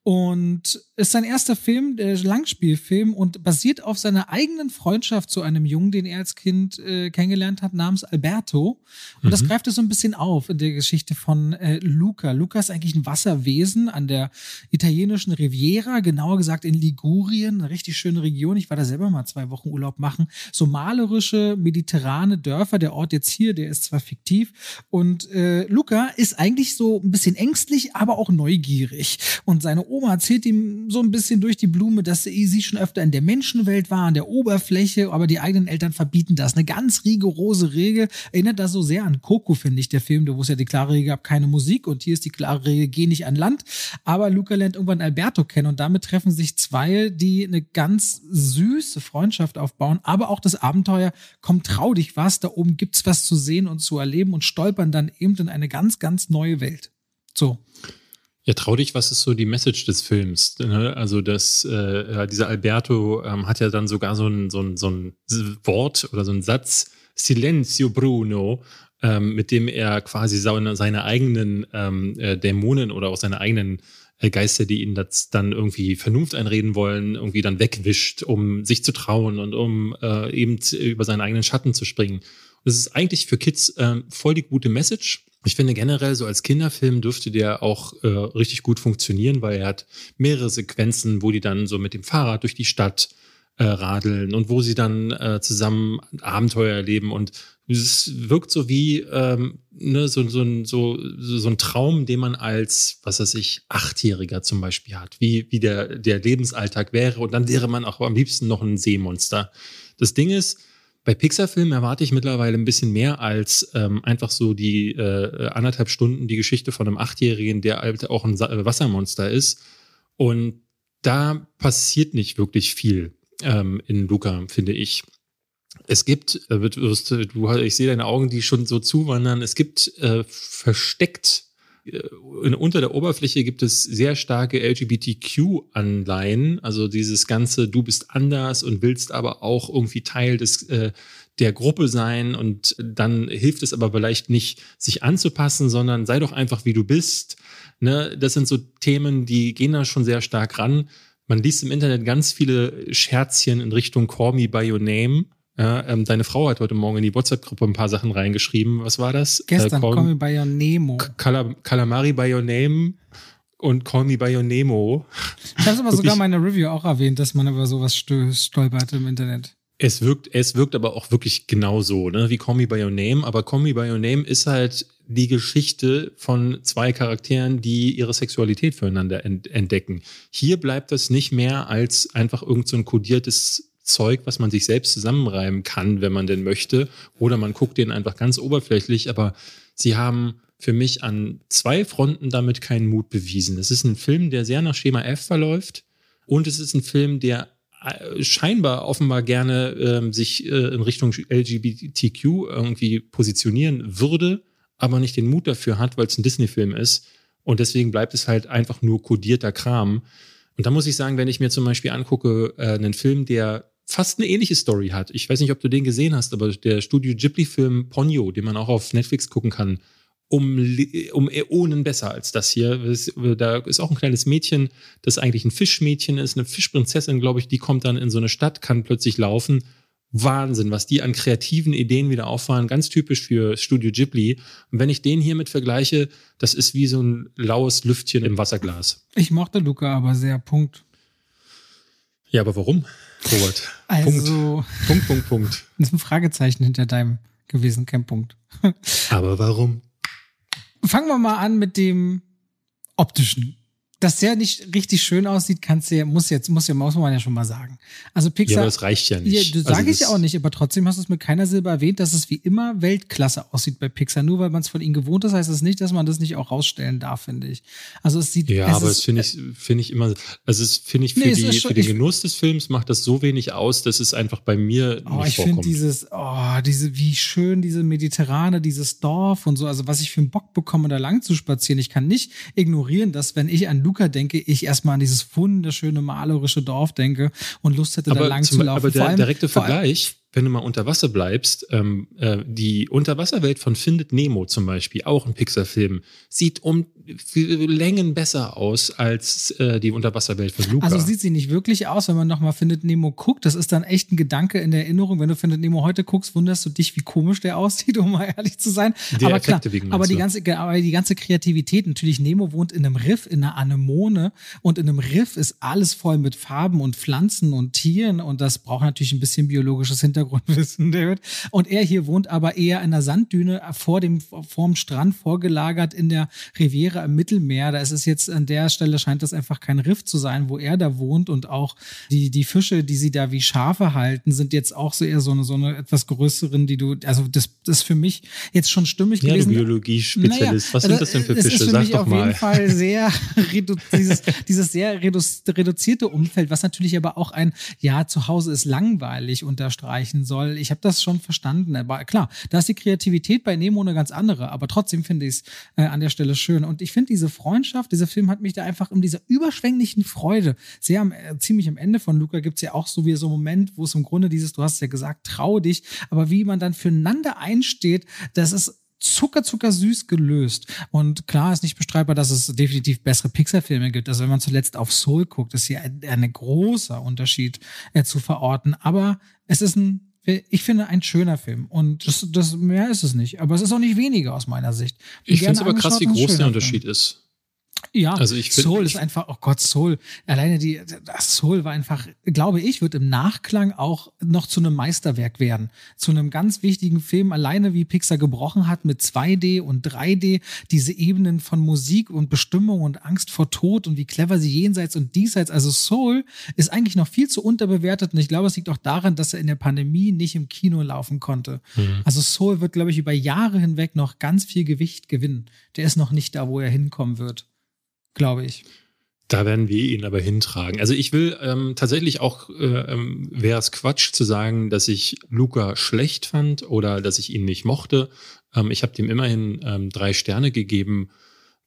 Und ist sein erster Film, der Langspielfilm und basiert auf seiner eigenen Freundschaft zu einem Jungen, den er als Kind äh, kennengelernt hat, namens Alberto. Und mhm. das greift er so ein bisschen auf in der Geschichte von äh, Luca. Luca ist eigentlich ein Wasserwesen an der italienischen Riviera, genauer gesagt in Ligurien, eine richtig schöne Region. Ich war da selber mal zwei Wochen Urlaub machen. So malerische, mediterrane Dörfer. Der Ort jetzt hier, der ist zwar fiktiv. Und äh, Luca ist eigentlich so ein bisschen ängstlich, aber auch neugierig. Und seine Oma erzählt ihm so ein bisschen durch die Blume, dass sie schon öfter in der Menschenwelt war, an der Oberfläche, aber die eigenen Eltern verbieten das. Eine ganz rigorose Regel. Erinnert das so sehr an Coco, finde ich, der Film, wo es ja die klare Regel gab, keine Musik und hier ist die klare Regel, geh nicht an Land. Aber Luca lernt irgendwann Alberto kennen und damit treffen sich zwei, die eine ganz süße Freundschaft aufbauen, aber auch das Abenteuer, komm, trau dich was, da oben gibt's was zu sehen und zu erleben und stolpern dann eben in eine ganz, ganz neue Welt. So. Ja, trau dich, was ist so die Message des Films? Ne? Also, das, äh, dieser Alberto ähm, hat ja dann sogar so ein, so, ein, so ein Wort oder so ein Satz, Silenzio Bruno, ähm, mit dem er quasi seine, seine eigenen ähm, äh, Dämonen oder auch seine eigenen äh, Geister, die ihn das dann irgendwie Vernunft einreden wollen, irgendwie dann wegwischt, um sich zu trauen und um äh, eben über seinen eigenen Schatten zu springen. Und das ist eigentlich für Kids äh, voll die gute Message ich finde generell so als Kinderfilm dürfte der auch äh, richtig gut funktionieren, weil er hat mehrere Sequenzen, wo die dann so mit dem Fahrrad durch die Stadt äh, radeln und wo sie dann äh, zusammen Abenteuer erleben und es wirkt so wie ähm, ne, so, so, so, so ein Traum, den man als, was weiß ich, Achtjähriger zum Beispiel hat, wie, wie der, der Lebensalltag wäre und dann wäre man auch am liebsten noch ein Seemonster. Das Ding ist, bei Pixar-Filmen erwarte ich mittlerweile ein bisschen mehr als ähm, einfach so die äh, anderthalb Stunden die Geschichte von einem Achtjährigen, der halt auch ein äh, Wassermonster ist. Und da passiert nicht wirklich viel ähm, in Luca, finde ich. Es gibt, äh, du, ich sehe deine Augen, die schon so zuwandern, es gibt äh, versteckt unter der Oberfläche gibt es sehr starke LGBTQ-Anleihen, also dieses ganze Du bist anders und willst aber auch irgendwie Teil des äh, der Gruppe sein und dann hilft es aber vielleicht nicht, sich anzupassen, sondern sei doch einfach wie du bist. Ne? Das sind so Themen, die gehen da schon sehr stark ran. Man liest im Internet ganz viele Scherzchen in Richtung Call Me by Your Name. Ja, ähm, deine Frau hat heute Morgen in die WhatsApp-Gruppe ein paar Sachen reingeschrieben. Was war das? Gestern, äh, Call, Call Me By Your Nemo. Calamari By Your Name und Call Me By Your Nemo. Ich habe aber sogar in meiner Review auch erwähnt, dass man über sowas stolpert im Internet. Es wirkt, es wirkt aber auch wirklich genauso, ne, wie Call Me By Your Name. Aber Call Me By Your Name ist halt die Geschichte von zwei Charakteren, die ihre Sexualität füreinander entdecken. Hier bleibt das nicht mehr als einfach irgend so ein kodiertes Zeug, was man sich selbst zusammenreimen kann, wenn man denn möchte. Oder man guckt den einfach ganz oberflächlich. Aber sie haben für mich an zwei Fronten damit keinen Mut bewiesen. Es ist ein Film, der sehr nach Schema F verläuft. Und es ist ein Film, der äh, scheinbar offenbar gerne ähm, sich äh, in Richtung LGBTQ irgendwie positionieren würde, aber nicht den Mut dafür hat, weil es ein Disney-Film ist. Und deswegen bleibt es halt einfach nur kodierter Kram. Und da muss ich sagen, wenn ich mir zum Beispiel angucke, äh, einen Film, der fast eine ähnliche Story hat. Ich weiß nicht, ob du den gesehen hast, aber der Studio Ghibli-Film Ponyo, den man auch auf Netflix gucken kann, um, um Äonen besser als das hier. Da ist auch ein kleines Mädchen, das eigentlich ein Fischmädchen ist, eine Fischprinzessin, glaube ich, die kommt dann in so eine Stadt, kann plötzlich laufen. Wahnsinn, was die an kreativen Ideen wieder auffahren, ganz typisch für Studio Ghibli. Und wenn ich den hiermit vergleiche, das ist wie so ein laues Lüftchen im Wasserglas. Ich mochte Luca aber sehr, Punkt. Ja, aber warum, Robert? Also, Punkt, Punkt, Punkt, Punkt. Das ist ein Fragezeichen hinter deinem gewesen, kein Punkt. aber warum? Fangen wir mal an mit dem optischen dass der nicht richtig schön aussieht, kannst du ja, muss jetzt, muss ja, muss man ja schon mal sagen. Also Pixar. Ja, aber das reicht ja nicht. Ja, das also sage ich ja auch nicht, aber trotzdem hast du es mit keiner Silber erwähnt, dass es wie immer Weltklasse aussieht bei Pixar. Nur weil man es von ihnen gewohnt ist, heißt das nicht, dass man das nicht auch rausstellen darf, finde ich. Also es sieht. Ja, aber das finde ich, finde ich immer, also es finde ich für nee, die, schon, für den Genuss des Films macht das so wenig aus, dass es einfach bei mir oh, nicht ich finde dieses, oh, diese, wie schön diese Mediterrane, dieses Dorf und so, also was ich für einen Bock bekomme, da lang zu spazieren. Ich kann nicht ignorieren, dass wenn ich an Luca denke, ich erstmal an dieses wunderschöne malerische Dorf denke und Lust hätte, aber da lang zum, zu laufen. Aber der allem, direkte Vergleich, wenn du mal unter Wasser bleibst, ähm, äh, die Unterwasserwelt von Findet Nemo zum Beispiel, auch ein Pixar-Film, sieht um Längen besser aus als äh, die Unterwasserwelt von Luca. Also sieht sie nicht wirklich aus, wenn man nochmal Findet Nemo guckt. Das ist dann echt ein Gedanke in der Erinnerung. Wenn du Findet Nemo heute guckst, wunderst du dich, wie komisch der aussieht, um mal ehrlich zu sein. Die aber Effekte klar, aber die, ganze, aber die ganze Kreativität, natürlich, Nemo wohnt in einem Riff, in einer Anemone und in einem Riff ist alles voll mit Farben und Pflanzen und Tieren und das braucht natürlich ein bisschen biologisches Hintergrundwissen, David. Und er hier wohnt aber eher in der Sanddüne vor dem, vorm Strand vorgelagert in der Riviera im Mittelmeer. Da ist es jetzt an der Stelle scheint das einfach kein Riff zu sein, wo er da wohnt und auch die, die Fische, die sie da wie Schafe halten, sind jetzt auch so eher so eine, so eine etwas größeren, die du, also das, das ist für mich jetzt schon stimmig ja, gewesen. Biologie-Spezialist. Naja, Was sind das denn für Fische? Es ist für Sag mich doch auf mal. jeden Fall sehr dieses, dieses sehr redu reduzierte Umfeld, was natürlich aber auch ein, ja, zu Hause ist langweilig unterstreichen soll. Ich habe das schon verstanden. Aber klar, da ist die Kreativität bei Nemo eine ganz andere, aber trotzdem finde ich es äh, an der Stelle schön. Und ich finde diese Freundschaft, dieser Film hat mich da einfach in dieser überschwänglichen Freude, sehr am, äh, ziemlich am Ende von Luca gibt es ja auch so wie so einen Moment, wo es im Grunde dieses, du hast ja gesagt, trau dich, aber wie man dann füreinander einsteht, das ist zucker, zucker süß gelöst. Und klar ist nicht bestreitbar, dass es definitiv bessere Pixar-Filme gibt. Also wenn man zuletzt auf Soul guckt, ist hier ein, ein großer Unterschied äh, zu verorten. Aber es ist ein ich finde, ein schöner Film. Und das, das mehr ist es nicht. Aber es ist auch nicht weniger aus meiner Sicht. Bin ich finde es aber krass, wie groß der Unterschied Film. ist. Ja, also ich find, Soul ist einfach, oh Gott, Soul. Alleine die, das Soul war einfach, glaube ich, wird im Nachklang auch noch zu einem Meisterwerk werden. Zu einem ganz wichtigen Film, alleine wie Pixar gebrochen hat mit 2D und 3D, diese Ebenen von Musik und Bestimmung und Angst vor Tod und wie clever sie jenseits und diesseits, also Soul ist eigentlich noch viel zu unterbewertet und ich glaube, es liegt auch daran, dass er in der Pandemie nicht im Kino laufen konnte. Mhm. Also Soul wird, glaube ich, über Jahre hinweg noch ganz viel Gewicht gewinnen. Der ist noch nicht da, wo er hinkommen wird glaube ich. Da werden wir ihn aber hintragen. Also ich will ähm, tatsächlich auch, äh, ähm, wäre es Quatsch zu sagen, dass ich Luca schlecht fand oder dass ich ihn nicht mochte. Ähm, ich habe dem immerhin ähm, drei Sterne gegeben,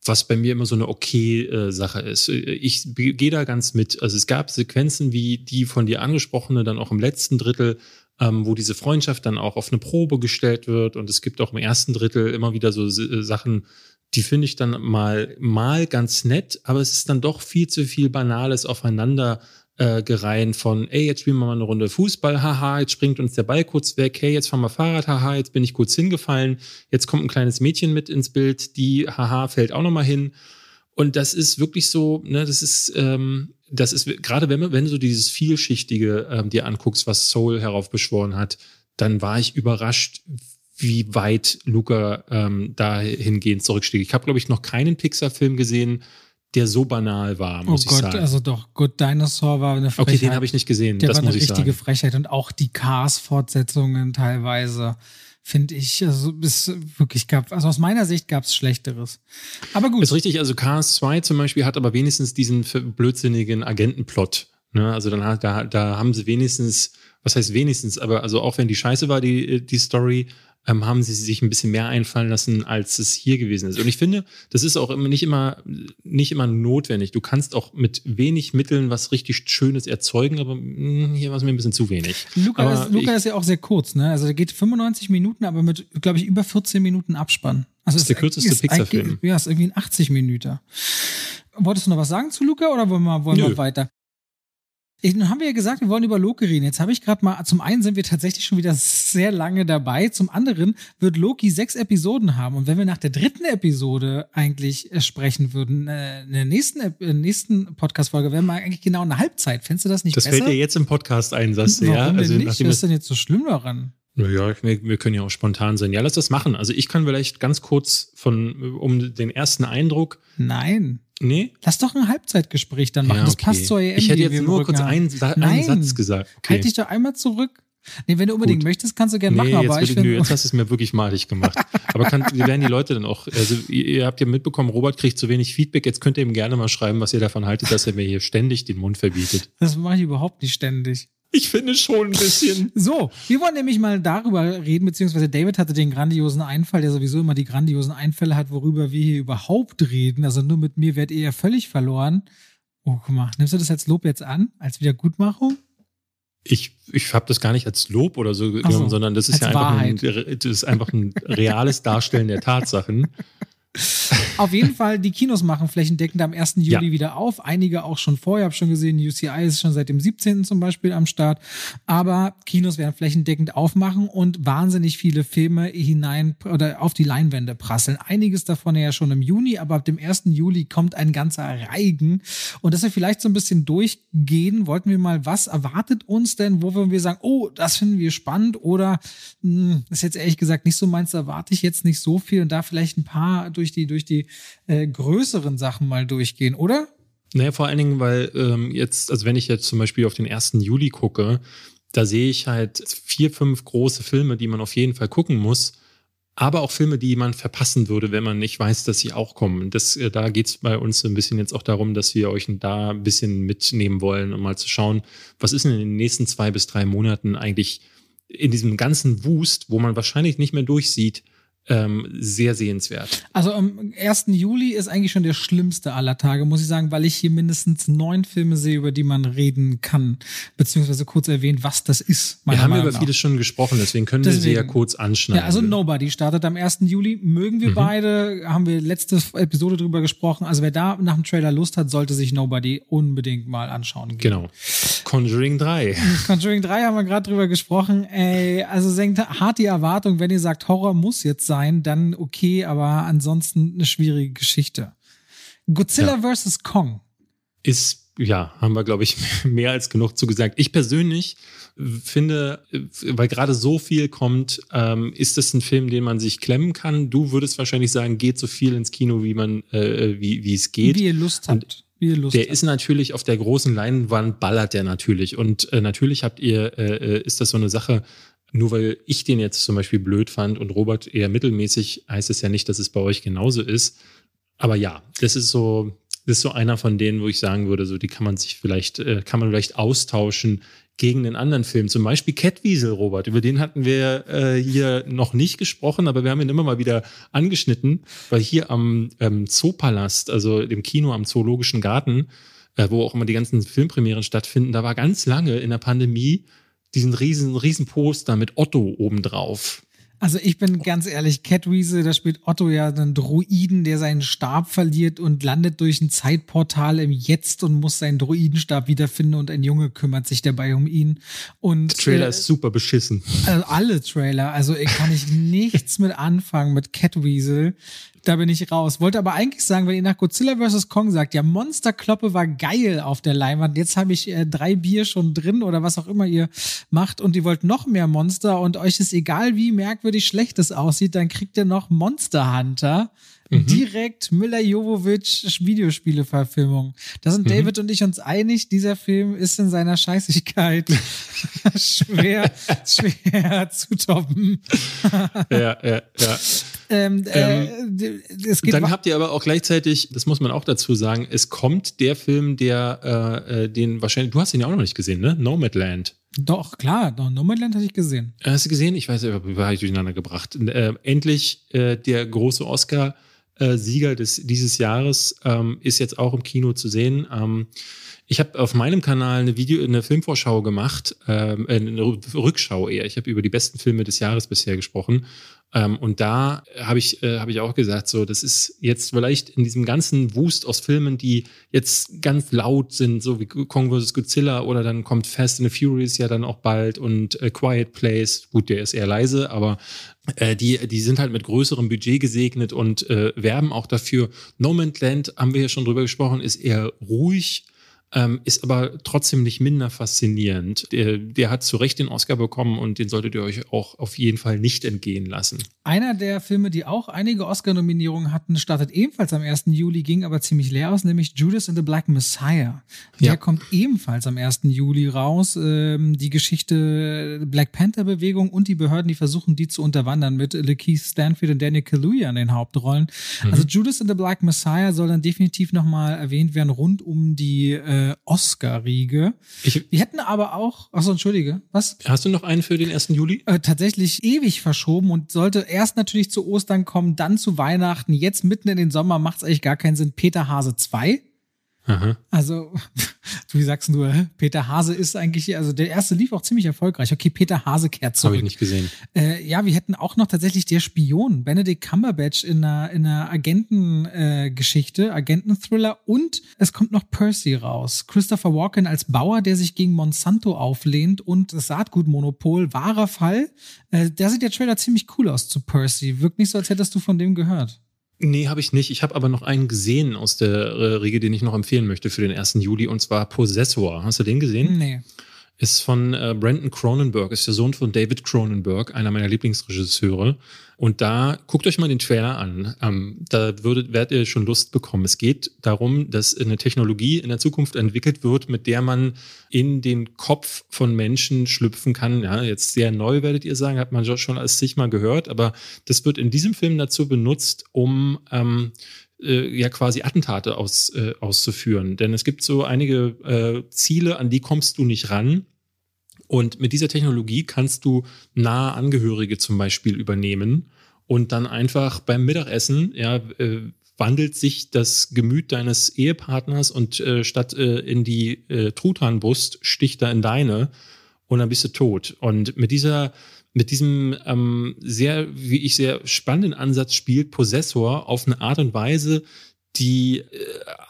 was bei mir immer so eine okay äh, Sache ist. Ich gehe da ganz mit. Also es gab Sequenzen wie die von dir angesprochene, dann auch im letzten Drittel, ähm, wo diese Freundschaft dann auch auf eine Probe gestellt wird. Und es gibt auch im ersten Drittel immer wieder so äh, Sachen, die finde ich dann mal, mal ganz nett, aber es ist dann doch viel zu viel Banales aufeinander äh, gereihen von, ey, jetzt spielen wir mal eine Runde Fußball, haha, jetzt springt uns der Ball kurz weg, hey, jetzt fahren wir Fahrrad, haha, jetzt bin ich kurz hingefallen, jetzt kommt ein kleines Mädchen mit ins Bild, die, haha, fällt auch nochmal hin. Und das ist wirklich so, ne, das ist, ähm, das ist, gerade wenn, wenn du so dieses Vielschichtige ähm, dir anguckst, was Soul heraufbeschworen hat, dann war ich überrascht, wie weit Luca ähm, dahingehend zurücksteht. Ich habe, glaube ich, noch keinen Pixar-Film gesehen, der so banal war, muss oh Gott, ich sagen. also doch, Good Dinosaur war eine Frechheit. Okay, den habe ich nicht gesehen, der das war muss eine ich richtige sagen. Frechheit und auch die Cars-Fortsetzungen teilweise finde ich, also es wirklich gab, also aus meiner Sicht gab es Schlechteres. Aber gut. Ist richtig, also Cars 2 zum Beispiel hat aber wenigstens diesen blödsinnigen Agentenplot. Ne? Also dann hat, da, da haben sie wenigstens, was heißt wenigstens, aber also auch wenn die scheiße war, die, die Story, ähm, haben sie sich ein bisschen mehr einfallen lassen, als es hier gewesen ist. Und ich finde, das ist auch immer nicht immer, nicht immer notwendig. Du kannst auch mit wenig Mitteln was richtig Schönes erzeugen, aber mh, hm, hier war es mir ein bisschen zu wenig. Luca, ist, Luca ist ja auch sehr kurz, ne? Also er geht 95 Minuten, aber mit, glaube ich, über 14 Minuten Abspann. Also das ist der kürzeste Pixar-Film. Ja, ist irgendwie ein 80 Minuten. Wolltest du noch was sagen zu Luca oder wollen wir, wollen wir weiter? Nun haben wir ja gesagt, wir wollen über Loki reden. Jetzt habe ich gerade mal, zum einen sind wir tatsächlich schon wieder sehr lange dabei, zum anderen wird Loki sechs Episoden haben. Und wenn wir nach der dritten Episode eigentlich äh, sprechen würden, äh, in der nächsten, äh, nächsten Podcast-Folge, wären wir eigentlich genau eine Halbzeit. Findest du das nicht das besser? Das fällt dir jetzt im Podcast ein, sagst du, Warum ja? Denn Also, nicht? Was ist denn jetzt so schlimm daran? Naja, wir, wir können ja auch spontan sein. Ja, lass das machen. Also ich kann vielleicht ganz kurz von, um den ersten Eindruck. Nein. Nee? Lass doch ein Halbzeitgespräch dann machen. Ja, Das okay. passt zur EM. Ich hätte jetzt nur kurz einen, einen Nein. Satz gesagt. Okay. Halt dich doch einmal zurück. Nee, wenn du unbedingt Gut. möchtest, kannst du gerne machen, nee, aber jetzt, ich ich, nö, finde. jetzt hast du es mir wirklich malig gemacht. Aber kann, wie werden die Leute dann auch, also ihr, ihr habt ja mitbekommen, Robert kriegt zu wenig Feedback. Jetzt könnt ihr ihm gerne mal schreiben, was ihr davon haltet, dass er mir hier ständig den Mund verbietet. Das mache ich überhaupt nicht ständig. Ich finde schon ein bisschen. So, wir wollen nämlich mal darüber reden, beziehungsweise David hatte den grandiosen Einfall, der sowieso immer die grandiosen Einfälle hat, worüber wir hier überhaupt reden. Also nur mit mir werdet ihr ja völlig verloren. Oh, guck mal, nimmst du das als Lob jetzt an? Als Wiedergutmachung? Ich, ich habe das gar nicht als Lob oder so Ach so, genommen, sondern das ist ja einfach ein, das ist einfach ein reales Darstellen der Tatsachen. Auf jeden Fall, die Kinos machen flächendeckend am 1. Juli Ja. wieder auf. Einige auch schon vorher, habe schon gesehen, UCI ist schon seit dem 17. zum Beispiel am Start. Aber Kinos werden flächendeckend aufmachen und wahnsinnig viele Filme hinein oder auf die Leinwände prasseln. Einiges davon ja schon im Juni, aber ab dem 1. Juli kommt ein ganzer Reigen. Und dass wir vielleicht so ein bisschen durchgehen, wollten wir mal, was erwartet uns denn, wo wir sagen, oh, das finden wir spannend oder mh, ist jetzt ehrlich gesagt nicht so meins, erwarte ich jetzt nicht so viel und da vielleicht ein paar durch die, durch die äh, größeren Sachen mal durchgehen, oder? Naja, vor allen Dingen, weil ähm, jetzt, also wenn ich jetzt zum Beispiel auf den 1. Juli gucke, da sehe ich halt vier, fünf große Filme, die man auf jeden Fall gucken muss, aber auch Filme, die man verpassen würde, wenn man nicht weiß, dass sie auch kommen. Das, äh, da geht es bei uns so ein bisschen jetzt auch darum, dass wir euch da ein bisschen mitnehmen wollen, um mal zu schauen, was ist denn in den nächsten zwei bis drei Monaten eigentlich in diesem ganzen Wust, wo man wahrscheinlich nicht mehr durchsieht, ähm, sehr sehenswert. Also am 1. Juli ist eigentlich schon der schlimmste aller Tage, muss ich sagen, weil ich hier mindestens neun Filme sehe, über die man reden kann, beziehungsweise kurz erwähnt, was das ist. Wir haben Meinung über vieles schon gesprochen, deswegen können wir sie ja Deswegen. kurz anschneiden. Ja, also Nobody startet am 1. Juli. Mögen wir Mhm. beide, haben wir letzte Episode drüber gesprochen. Also wer da nach dem Trailer Lust hat, sollte sich Nobody unbedingt mal anschauen. gehen. Genau. Conjuring 3. Conjuring 3 haben wir gerade drüber gesprochen. Ey, also senkt hart die Erwartung, wenn ihr sagt, Horror muss jetzt sein, dann okay, aber ansonsten eine schwierige Geschichte. Godzilla vs. Kong. Ist, ja, haben wir, glaube ich, mehr als genug zugesagt. Ich persönlich finde, weil gerade so viel kommt, ähm, ist das ein Film, den man sich klemmen kann. Du würdest wahrscheinlich sagen, geht so viel ins Kino, wie man, äh, wie, wie es geht. Wie ihr Lust habt. Wie ihr Lust Der habt. ist natürlich auf der großen Leinwand, ballert der natürlich. Und äh, natürlich habt ihr, äh, ist das so eine Sache, nur weil ich den jetzt zum Beispiel blöd fand und Robert eher mittelmäßig, heißt es ja nicht, dass es bei euch genauso ist. Aber ja, das ist so, das ist so einer von denen, wo ich sagen würde, so die kann man sich vielleicht, äh, kann man vielleicht austauschen gegen einen anderen Film. Zum Beispiel Catwiesel, Robert. Über den hatten wir äh, hier noch nicht gesprochen, aber wir haben ihn immer mal wieder angeschnitten, weil hier am ähm, Zoopalast, also dem Kino am Zoologischen Garten, äh, wo auch immer die ganzen Filmpremieren stattfinden, da war ganz lange in der Pandemie diesen riesen, riesen Poster mit Otto obendrauf. Also ich bin ganz ehrlich, Catweasel, da spielt Otto ja einen Druiden, der seinen Stab verliert und landet durch ein Zeitportal im Jetzt und muss seinen Druidenstab wiederfinden und ein Junge kümmert sich dabei um ihn. Und Der Trailer äh, ist super beschissen. also alle Trailer, also ich kann ich nichts mit anfangen mit Catweasel. Da bin ich raus. Wollte aber eigentlich sagen, wenn ihr nach Godzilla vs. Kong sagt, ja, Monsterkloppe war geil auf der Leinwand. Jetzt habe ich äh, drei Bier schon drin oder was auch immer ihr macht und ihr wollt noch mehr Monster und euch ist egal, wie merkwürdig schlecht es aussieht, dann kriegt ihr noch Monster Hunter. Direkt Müller-Jovovich Videospiele-Verfilmung. Da sind David und ich uns einig, dieser Film ist in seiner Scheißigkeit schwer, schwer zu toppen. ja, ja, ja. Ähm, äh, geht Dann habt ihr aber auch gleichzeitig, das muss man auch dazu sagen, es kommt der Film, der äh, äh, den wahrscheinlich, du hast ihn ja auch noch nicht gesehen, ne? Nomadland. Doch, klar, Nomadland hatte ich gesehen. Hast du gesehen? Ich weiß ich durcheinander gebracht. Äh, endlich äh, der große Oscar-Sieger des dieses Jahres ähm, ist jetzt auch im Kino zu sehen. Ähm, ich habe auf meinem Kanal eine Video, eine Filmvorschau gemacht, ähm, äh, eine Rückschau eher. Ich habe über die besten Filme des Jahres bisher gesprochen. Ähm, und da habe ich, äh, hab ich auch gesagt, so, das ist jetzt vielleicht in diesem ganzen Wust aus Filmen, die jetzt ganz laut sind, so wie Kong vs. Godzilla oder dann kommt Fast and the Furious ja dann auch bald und äh, Quiet Place, gut, der ist eher leise, aber äh, die, die sind halt mit größerem Budget gesegnet und äh, werben auch dafür. No Man's Land, haben wir ja schon drüber gesprochen, ist eher ruhig ähm, ist aber trotzdem nicht minder faszinierend. Der, der hat zu Recht den Oscar bekommen und den solltet ihr euch auch auf jeden Fall nicht entgehen lassen. Einer der Filme, die auch einige Oscar-Nominierungen hatten, startet ebenfalls am 1. Juli, ging aber ziemlich leer aus, nämlich Judas and the Black Messiah. Der ja. kommt ebenfalls am 1. Juli raus. Ähm, die Geschichte Black Panther-Bewegung und die Behörden, die versuchen, die zu unterwandern mit Lakeith Stanfield und Daniel Kaluuya in den Hauptrollen. Mhm. Also Judas and the Black Messiah soll dann definitiv nochmal erwähnt werden rund um die äh, äh, Oscar-Riege. Die hätten aber auch, achso, entschuldige, was? Hast du noch einen für den 1. Juli? Äh, tatsächlich ewig verschoben und sollte erst natürlich zu Ostern kommen, dann zu Weihnachten, jetzt mitten in den Sommer macht es eigentlich gar keinen Sinn. Peter Hase 2 Aha. Also, wie sagst du, Peter Hase ist eigentlich, also der erste lief auch ziemlich erfolgreich. Okay, Peter Hase kehrt zurück. Habe ich nicht gesehen. Äh, ja, wir hätten auch noch tatsächlich der Spion, Benedict Cumberbatch in einer, in einer Agentengeschichte, äh, Agententhriller und es kommt noch Percy raus. Christopher Walken als Bauer, der sich gegen Monsanto auflehnt und das Saatgutmonopol, wahrer Fall. Äh, da sieht der Trailer ziemlich cool aus zu Percy. Wirkt nicht so, als hättest du von dem gehört. Nee, habe ich nicht. Ich habe aber noch einen gesehen aus der äh, Riege, den ich noch empfehlen möchte für den 1. Juli, und zwar Possessor. Hast du den gesehen? Nee. Ist von äh, Brandon Cronenberg, ist der Sohn von David Cronenberg, einer meiner Lieblingsregisseure. Und da guckt euch mal den Trailer an. Ähm, da würdet, werdet ihr schon Lust bekommen. Es geht darum, dass eine Technologie in der Zukunft entwickelt wird, mit der man in den Kopf von Menschen schlüpfen kann. Ja, jetzt sehr neu werdet ihr sagen, hat man schon als sich mal gehört, aber das wird in diesem Film dazu benutzt, um ähm, äh, ja quasi Attentate aus, äh, auszuführen. Denn es gibt so einige äh, Ziele, an die kommst du nicht ran. Und mit dieser Technologie kannst du nahe Angehörige zum Beispiel übernehmen und dann einfach beim Mittagessen, ja, äh, wandelt sich das Gemüt deines Ehepartners und äh, statt äh, in die äh, Truthahnbrust sticht er in deine und dann bist du tot. Und mit dieser, mit diesem ähm, sehr, wie ich sehr spannenden Ansatz spielt Possessor auf eine Art und Weise, die äh,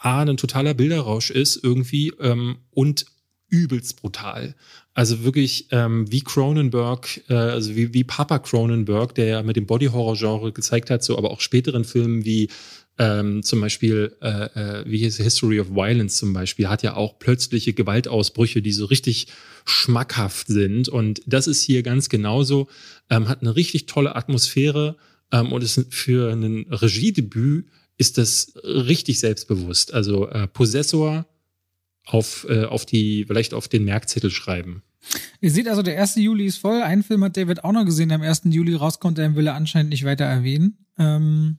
A, ein totaler Bilderrausch ist irgendwie ähm, und übelst brutal. Also wirklich ähm, wie Cronenberg, äh, also wie, wie Papa Cronenberg, der ja mit dem Body-Horror-Genre gezeigt hat, so aber auch späteren Filmen wie ähm, zum Beispiel, äh, äh, wie hieß History of Violence zum Beispiel, hat ja auch plötzliche Gewaltausbrüche, die so richtig schmackhaft sind. Und das ist hier ganz genauso, ähm, hat eine richtig tolle Atmosphäre ähm, und ist für ein Regiedebüt ist das richtig selbstbewusst. Also äh, Possessor auf, äh, auf die, vielleicht auf den Merkzettel schreiben. Ihr seht also, der 1. Juli ist voll. Einen Film hat David auch noch gesehen, der am 1. Juli rauskommt, den will er anscheinend nicht weiter erwähnen. Ähm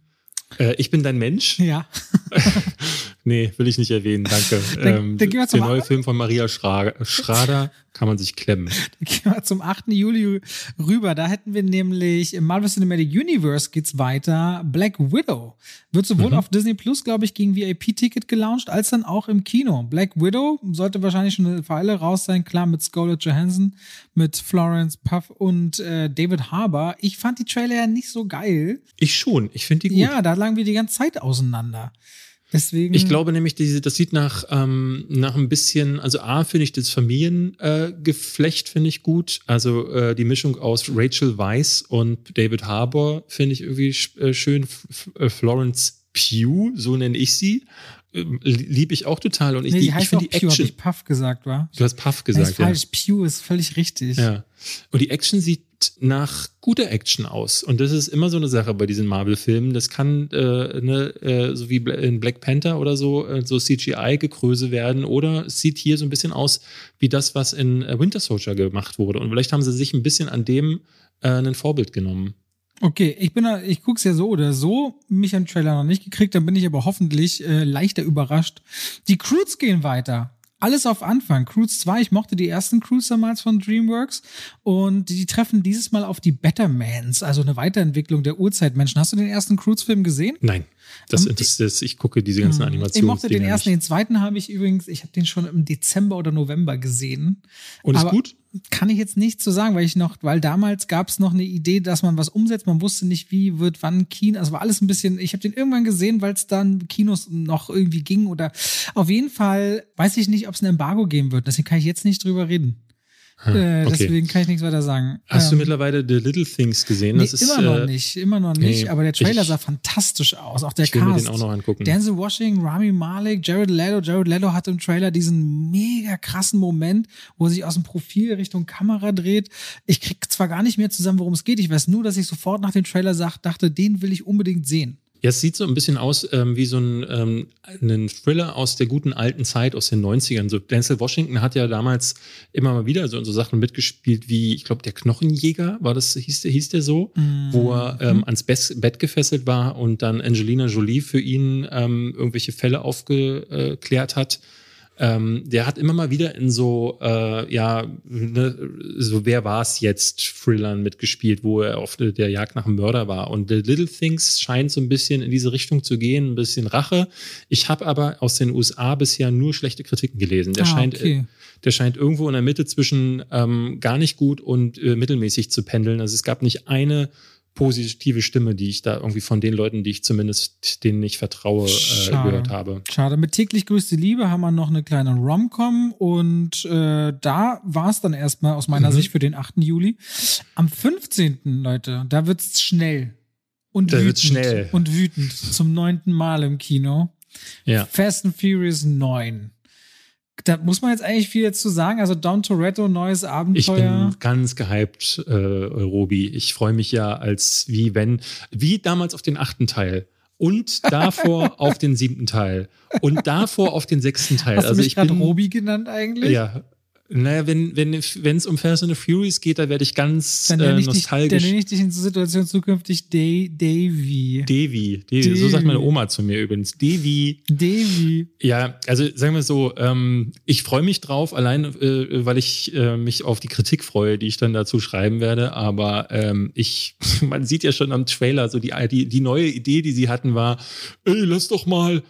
äh, ich bin dein Mensch? Ja. nee, will ich nicht erwähnen, danke. Dann, ähm, dann der neue Film von Maria Schrader, Schrader kann man sich klemmen. Dann gehen wir zum 8. Juli rüber. Da hätten wir nämlich im Marvel Cinematic Universe geht's weiter. Black Widow wird sowohl mhm. auf Disney Plus, glaube ich, gegen VIP-Ticket gelauncht, als dann auch im Kino. Black Widow sollte wahrscheinlich schon eine Weile raus sein, klar, mit Scarlett Johansson, mit Florence Puff und äh, David Harbour. Ich fand die Trailer ja nicht so geil. Ich schon. Ich finde die gut. Ja, da lagen wir die ganze Zeit auseinander. Deswegen. Ich glaube nämlich, diese, das sieht nach, ähm, nach ein bisschen, also A finde ich das Familiengeflecht äh, finde ich gut. Also äh, die Mischung aus Rachel Weisz und David Harbour finde ich irgendwie äh, schön. F äh, Florence Pugh, so nenne ich sie. Ähm, liebe ich auch total. Und ich, nee, die, die ich finde die Action. Hab ich Puff gesagt, war? Du hast Puff gesagt. Das ist falsch. Ja. Pew ist völlig richtig. Ja. Und die Action sieht nach guter Action aus. Und das ist immer so eine Sache bei diesen Marvel-Filmen. Das kann äh, ne, äh, so wie in Black Panther oder so, äh, so CGI-Gekröse werden. Oder es sieht hier so ein bisschen aus wie das, was in äh, Winter Soldier gemacht wurde. Und vielleicht haben sie sich ein bisschen an dem äh, ein Vorbild genommen. Okay, ich bin da, ich guck's ja so oder so, mich am Trailer noch nicht gekriegt, dann bin ich aber hoffentlich äh, leichter überrascht. Die Crews gehen weiter. Alles auf Anfang. Cruise 2, ich mochte die ersten Cruise damals von DreamWorks und die treffen dieses Mal auf die Bettermans, also eine Weiterentwicklung der Urzeitmenschen. Hast du den ersten Cruise-Film gesehen? Nein. Das, das, das, ich gucke diese ganzen Animationen. Ich mochte den ersten, nicht. den zweiten habe ich übrigens, ich habe den schon im Dezember oder November gesehen. Und ist gut? Kann ich jetzt nicht so sagen, weil ich noch, weil damals gab es noch eine Idee, dass man was umsetzt. Man wusste nicht, wie wird wann Kino. Also war alles ein bisschen. Ich habe den irgendwann gesehen, weil es dann Kinos noch irgendwie ging oder auf jeden Fall weiß ich nicht, ob es ein Embargo geben wird. Deswegen kann ich jetzt nicht drüber reden. Hm, Äh, okay. Deswegen kann ich nichts weiter sagen. Hast du Ähm, mittlerweile The Little Things gesehen? Nee, Das ist, immer noch äh, nicht, immer noch nicht. nee, aber der Trailer ich- sah fantastisch aus. Auch der Ich will mir Cast. den auch noch angucken. Denzel Washington, Rami Malek, Jared Leto. Jared Leto hat im Trailer diesen mega krassen Moment, wo er sich aus dem Profil Richtung Kamera dreht. Ich krieg zwar gar nicht mehr zusammen, worum es geht. Ich weiß nur, dass ich sofort nach dem Trailer sag, dachte, den will ich unbedingt sehen. Ja, es sieht so ein bisschen aus ähm, wie so ein, ähm, ein Thriller aus der guten alten Zeit, aus den 90ern. So Denzel Washington hat ja damals immer mal wieder so so Sachen mitgespielt wie, ich glaube, der Knochenjäger, war das, hieß der, hieß der so, wo er ähm, ans Bes- Bett gefesselt war und dann Angelina Jolie für ihn ähm, irgendwelche Fälle aufgeklärt hat. Ähm, der hat immer mal wieder in so, äh, ja, ne, so wer war es jetzt, Thrillern mitgespielt, wo er auf der Jagd nach einem Mörder war. Und The Little Things scheint so ein bisschen in diese Richtung zu gehen, ein bisschen Rache. Ich habe aber aus den USA bisher nur schlechte Kritiken gelesen. Der Ah, scheint, okay. äh, der scheint irgendwo in der Mitte zwischen ähm, gar nicht gut und äh, mittelmäßig zu pendeln. Also es gab nicht eine positive Stimme, die ich da irgendwie von den Leuten, die ich zumindest denen ich vertraue, äh, gehört habe. Schade. Mit täglich grüßte Liebe haben wir noch eine kleine Rom-Com und äh, da war es dann erstmal aus meiner Mhm. Sicht für den 8. Juli. Am 15. Leute, da wird's schnell. Und Da wütend. wird's schnell. Und wütend. Zum neunten Mal im Kino. Ja. Fast and Furious 9. Da muss man jetzt eigentlich viel dazu sagen. Also Don Toretto, neues Ich Abenteuer. bin ganz gehypt, äh, Robi. Ich freue mich ja als wie wenn, wie damals auf den achten Teil. Und davor auf den siebten Teil. Und davor auf den sechsten Teil. Hast du also mich ich bin, Robi genannt eigentlich? Ja. Naja, wenn wenn wenn, es um Fast and the Furious geht, da werde ich ganz Dann äh, ich, dich, dann nostalgisch. nenne ich dich in so Situation zukünftig Day, Davy. Devi, Devi, so sagt meine Oma zu mir übrigens. Devi, Davy. Ja, also sagen wir so, ähm, ich freue mich drauf, allein äh, weil ich äh, mich auf die Kritik freue, die ich dann dazu schreiben werde. Aber ähm, ich, man sieht ja schon am Trailer, so die, die, die neue Idee, die sie hatten, war, ey, lass doch mal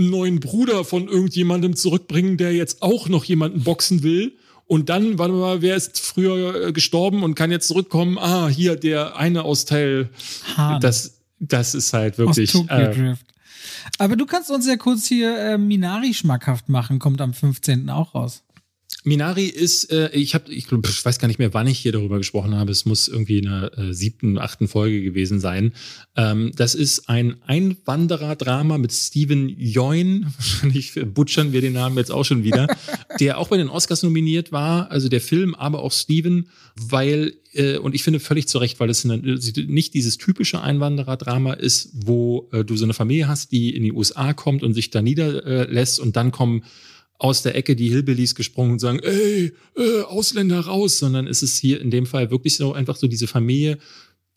einen neuen Bruder von irgendjemandem zurückbringen, der jetzt auch noch jemanden boxen will. Und dann, warte mal, wer ist früher äh, gestorben und kann jetzt zurückkommen? Ah, hier der eine aus Teil. Hahn. Das, das ist halt aus wirklich. Tokyo Äh, Drift. Aber du kannst uns ja kurz hier äh, Minari schmackhaft machen, kommt am 15. auch raus. Minari ist, äh, ich habe, ich, glaub, ich weiß gar nicht mehr, wann ich hier darüber gesprochen habe. Es muss irgendwie in der äh, siebten, achten Folge gewesen sein. Ähm, das ist ein Einwanderer-Drama mit Steven Yeun. Wahrscheinlich butchern wir den Namen jetzt auch schon wieder. der auch bei den Oscars nominiert war. Also der Film, aber auch Steven, weil äh, und ich finde völlig zu Recht, weil es nicht dieses typische Einwanderer-Drama ist, wo äh, du so eine Familie hast, die in die USA kommt und sich da niederlässt und dann kommen aus der Ecke die Hillbillies gesprungen und sagen, ey, äh, Ausländer raus, sondern es ist hier in dem Fall wirklich so einfach so diese Familie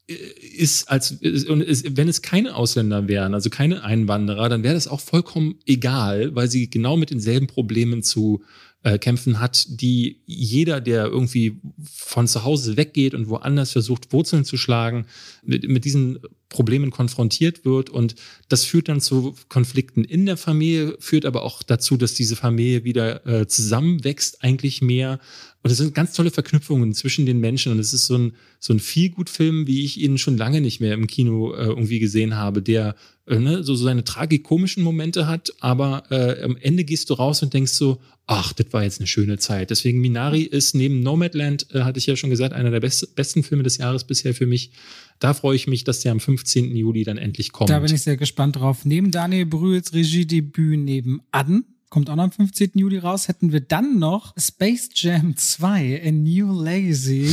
äh, ist als ist, und ist, wenn es keine Ausländer wären, also keine Einwanderer, dann wäre das auch vollkommen egal, weil sie genau mit denselben Problemen zu äh, kämpfen hat, die jeder, der irgendwie von zu Hause weggeht und woanders versucht, Wurzeln zu schlagen, mit, mit diesen Problemen konfrontiert wird. Und das führt dann zu Konflikten in der Familie, führt aber auch dazu, dass diese Familie wieder äh, zusammenwächst, eigentlich mehr. Und es sind ganz tolle Verknüpfungen zwischen den Menschen. Und es ist so ein, so ein Feelgood-Film, wie ich ihn schon lange nicht mehr im Kino äh, irgendwie gesehen habe, der äh, ne, so, so seine tragikomischen Momente hat, aber äh, am Ende gehst du raus und denkst so, ach, das war jetzt eine schöne Zeit. Deswegen Minari ist neben Nomadland, äh, hatte ich ja schon gesagt, einer der best besten Filme des Jahres bisher für mich. Da freue ich mich, dass der am 15. Juli dann endlich kommt. Da bin ich sehr gespannt drauf. Neben Daniel Brühls Regiedebüt nebenan, kommt auch noch am 15. Juli raus, hätten wir dann noch Space Jam 2, A New Legacy.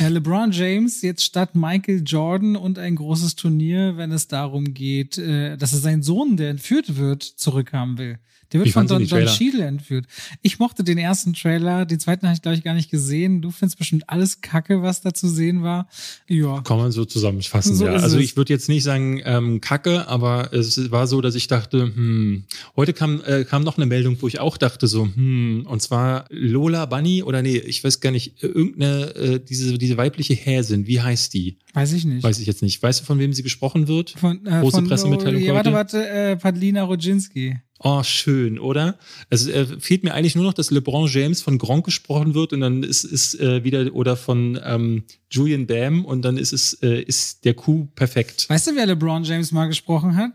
LeBron James jetzt statt Michael Jordan und ein großes Turnier, wenn es darum geht, äh, dass er seinen Sohn, der entführt wird, zurückhaben will. Der wird Wie von Don, Don? Cheadle entführt. Ich mochte den ersten Trailer, den zweiten habe ich, glaube ich, gar nicht gesehen. Du findest bestimmt alles Kacke, was da zu sehen war. Ja. Kann man so zusammenfassen, So ja. Also ich würde jetzt nicht sagen ähm, Kacke, aber es war so, dass ich dachte, hm, heute kam, äh, kam noch eine Meldung, wo ich auch dachte so, hm, und zwar Lola Bunny oder nee, ich weiß gar nicht, irgendeine, äh, diese, diese weibliche Häsin, wie heißt die? Weiß ich nicht. Weiß ich jetzt nicht. Weißt du, von wem sie gesprochen wird? Von, äh, Große von, Pressemitteilung oh, ja, Warte, warte, äh, Padlina Rodzinski. Oh, schön, oder? Also äh, fehlt mir eigentlich nur noch, dass LeBron James von Gronk gesprochen wird und dann ist es äh, wieder oder von ähm, Julian Bam und dann ist es äh, ist der Coup perfekt. Weißt du, wer LeBron James mal gesprochen hat?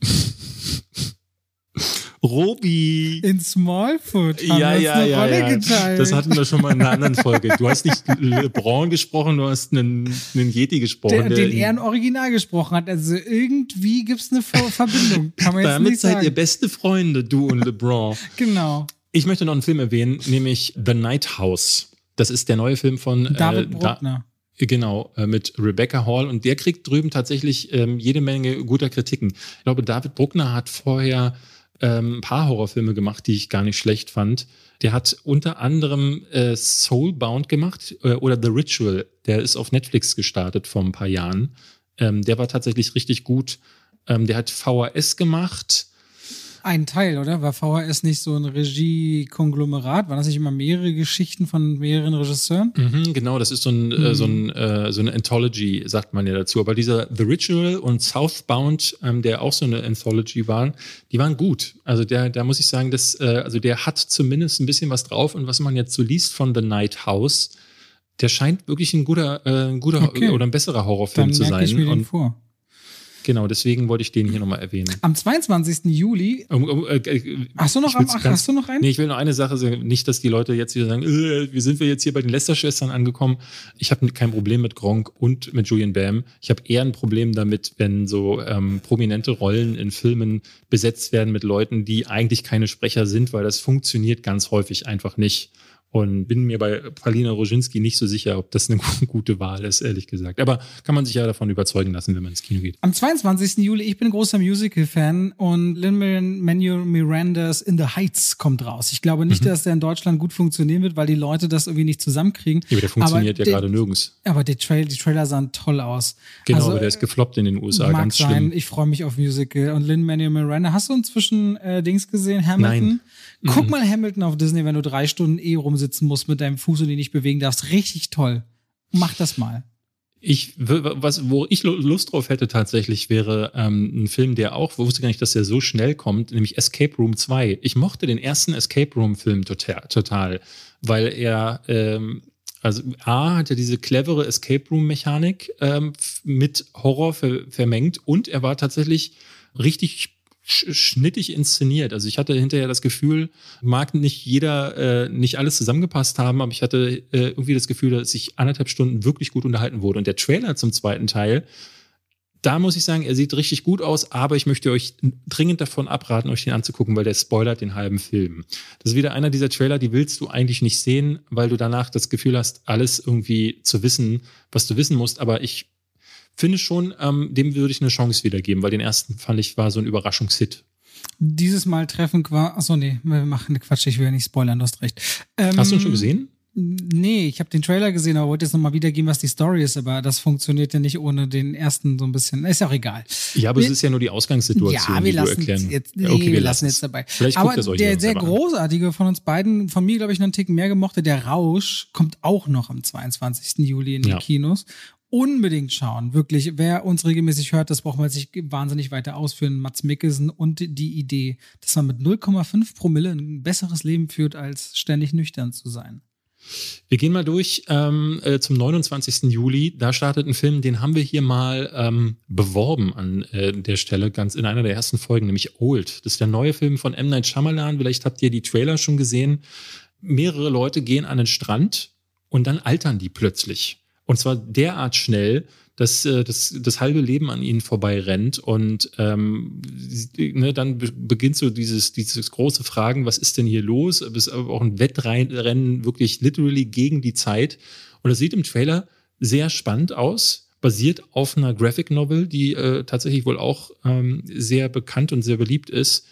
Robi. In Smallfoot ja, ja, ja, ja. Geteilt. Das hatten wir schon mal in einer anderen Folge. Du hast nicht LeBron gesprochen, du hast einen, einen Yeti gesprochen. Der, den er ein Original gesprochen hat. Also irgendwie gibt es eine Verbindung. Kann man jetzt Damit nicht sagen. seid ihr beste Freunde, du und LeBron. genau. Ich möchte noch einen Film erwähnen, nämlich The Night House. Das ist der neue Film von äh, David Bruckner. Da Genau, äh, mit Rebecca Hall. Und der kriegt drüben tatsächlich ähm, jede Menge guter Kritiken. Ich glaube, David Bruckner hat vorher ähm, ein paar Horrorfilme gemacht, die ich gar nicht schlecht fand. Der hat unter anderem äh, Soulbound gemacht äh, oder The Ritual. Der ist auf Netflix gestartet vor ein paar Jahren. Ähm, der war tatsächlich richtig gut. Ähm, der hat VHS gemacht ein Teil, oder? War VHS nicht so ein Regie-Konglomerat? Waren das nicht immer mehrere Geschichten von mehreren Regisseuren? Mhm, genau, das ist so, ein, mhm. äh, so, ein, äh, so eine Anthology, sagt man ja dazu. Aber dieser The Ritual und Southbound, ähm, der auch so eine Anthology waren, die waren gut. Also der, da muss ich sagen, dass, äh, also der hat zumindest ein bisschen was drauf. Und was man jetzt so liest von The Night House, der scheint wirklich ein guter, äh, ein guter okay. oder ein besserer Horrorfilm Dann zu sein. Ich mir den vor. Genau, deswegen wollte ich den hier nochmal erwähnen. Am 22. Juli. Um, um, äh, äh, hast du noch, am, ach, hast du noch einen? Nee, ich will nur eine Sache sagen. Nicht, dass die Leute jetzt wieder sagen, äh, wie sind wir jetzt hier bei den Lester-Schwestern angekommen? Ich habe kein Problem mit Gronk und mit Julian Bam. Ich habe eher ein Problem damit, wenn so ähm, prominente Rollen in Filmen besetzt werden mit Leuten, die eigentlich keine Sprecher sind, weil das funktioniert ganz häufig einfach nicht. Und bin mir bei Paulina Roginski nicht so sicher, ob das eine gute Wahl ist, ehrlich gesagt. Aber kann man sich ja davon überzeugen lassen, wenn man ins Kino geht. Am 22. Juli, ich bin großer Musical-Fan und Lin-Manuel Miranda's In the Heights kommt raus. Ich glaube nicht, mhm. dass der in Deutschland gut funktionieren wird, weil die Leute das irgendwie nicht zusammenkriegen. Ja, aber der funktioniert aber ja gerade nirgends. Aber die, Trail, die Trailer sahen toll aus. Genau, also, aber der ist gefloppt in den USA, mag ganz sein. schlimm. Ich freue mich auf Musical. Und Lin-Manuel Miranda, hast du inzwischen äh, Dings gesehen, Hamilton? Nein. Guck mhm. mal Hamilton auf Disney, wenn du drei Stunden eh rumsitzen musst mit deinem Fuß und ihn nicht bewegen darfst. Richtig toll. Mach das mal. Ich, was, wo ich Lust drauf hätte tatsächlich, wäre ähm, ein Film, der auch, wusste gar nicht, dass der so schnell kommt, nämlich Escape Room 2. Ich mochte den ersten Escape Room Film total, total weil er, ähm, also A, hat er diese clevere Escape Room Mechanik ähm, mit Horror ver vermengt und er war tatsächlich richtig schnittig inszeniert. Also ich hatte hinterher das Gefühl, mag nicht jeder, äh, nicht alles zusammengepasst haben, aber ich hatte äh, irgendwie das Gefühl, dass ich anderthalb Stunden wirklich gut unterhalten wurde. Und der Trailer zum zweiten Teil, da muss ich sagen, er sieht richtig gut aus, aber ich möchte euch dringend davon abraten, euch den anzugucken, weil der spoilert den halben Film. Das ist wieder einer dieser Trailer, die willst du eigentlich nicht sehen, weil du danach das Gefühl hast, alles irgendwie zu wissen, was du wissen musst. Aber ich finde schon, ähm, dem würde ich eine Chance wiedergeben, weil den ersten fand ich war so ein Überraschungshit. Dieses Mal treffen quasi. Achso, nee, wir machen Quatsch, ich will ja nicht spoilern, du hast recht. Ähm, hast du ihn schon gesehen? Nee, ich habe den Trailer gesehen, aber wollte jetzt nochmal wiedergeben, was die Story ist, aber das funktioniert ja nicht ohne den ersten so ein bisschen. Ist ja auch egal. Ja, aber wir, es ist ja nur die Ausgangssituation, ja, wir die lassen. Jetzt, nee, okay, wir, wir lassen jetzt dabei. Vielleicht aber guckt euch der sehr großartige von uns beiden, von mir glaube ich noch einen Ticken mehr gemochte, der Rausch, kommt auch noch am 22. Juli in die ja. Kinos unbedingt schauen. Wirklich, wer uns regelmäßig hört, das braucht man sich wahnsinnig weiter ausführen. Mats Mikkelsen und die Idee, dass man mit 0,5 Promille ein besseres Leben führt, als ständig nüchtern zu sein. Wir gehen mal durch ähm, äh, zum 29. Juli. Da startet ein Film, den haben wir hier mal ähm, beworben an äh, der Stelle, ganz in einer der ersten Folgen, nämlich Old. Das ist der neue Film von M. Night Shyamalan. Vielleicht habt ihr die Trailer schon gesehen. Mehrere Leute gehen an den Strand und dann altern die plötzlich. Und zwar derart schnell, dass äh, das, das halbe Leben an ihnen vorbei rennt. Und ähm, ne, dann be beginnt so dieses, dieses große Fragen, was ist denn hier los? Es ist aber auch ein Wettrennen wirklich literally gegen die Zeit. Und das sieht im Trailer sehr spannend aus basiert auf einer Graphic Novel, die äh, tatsächlich wohl auch ähm, sehr bekannt und sehr beliebt ist.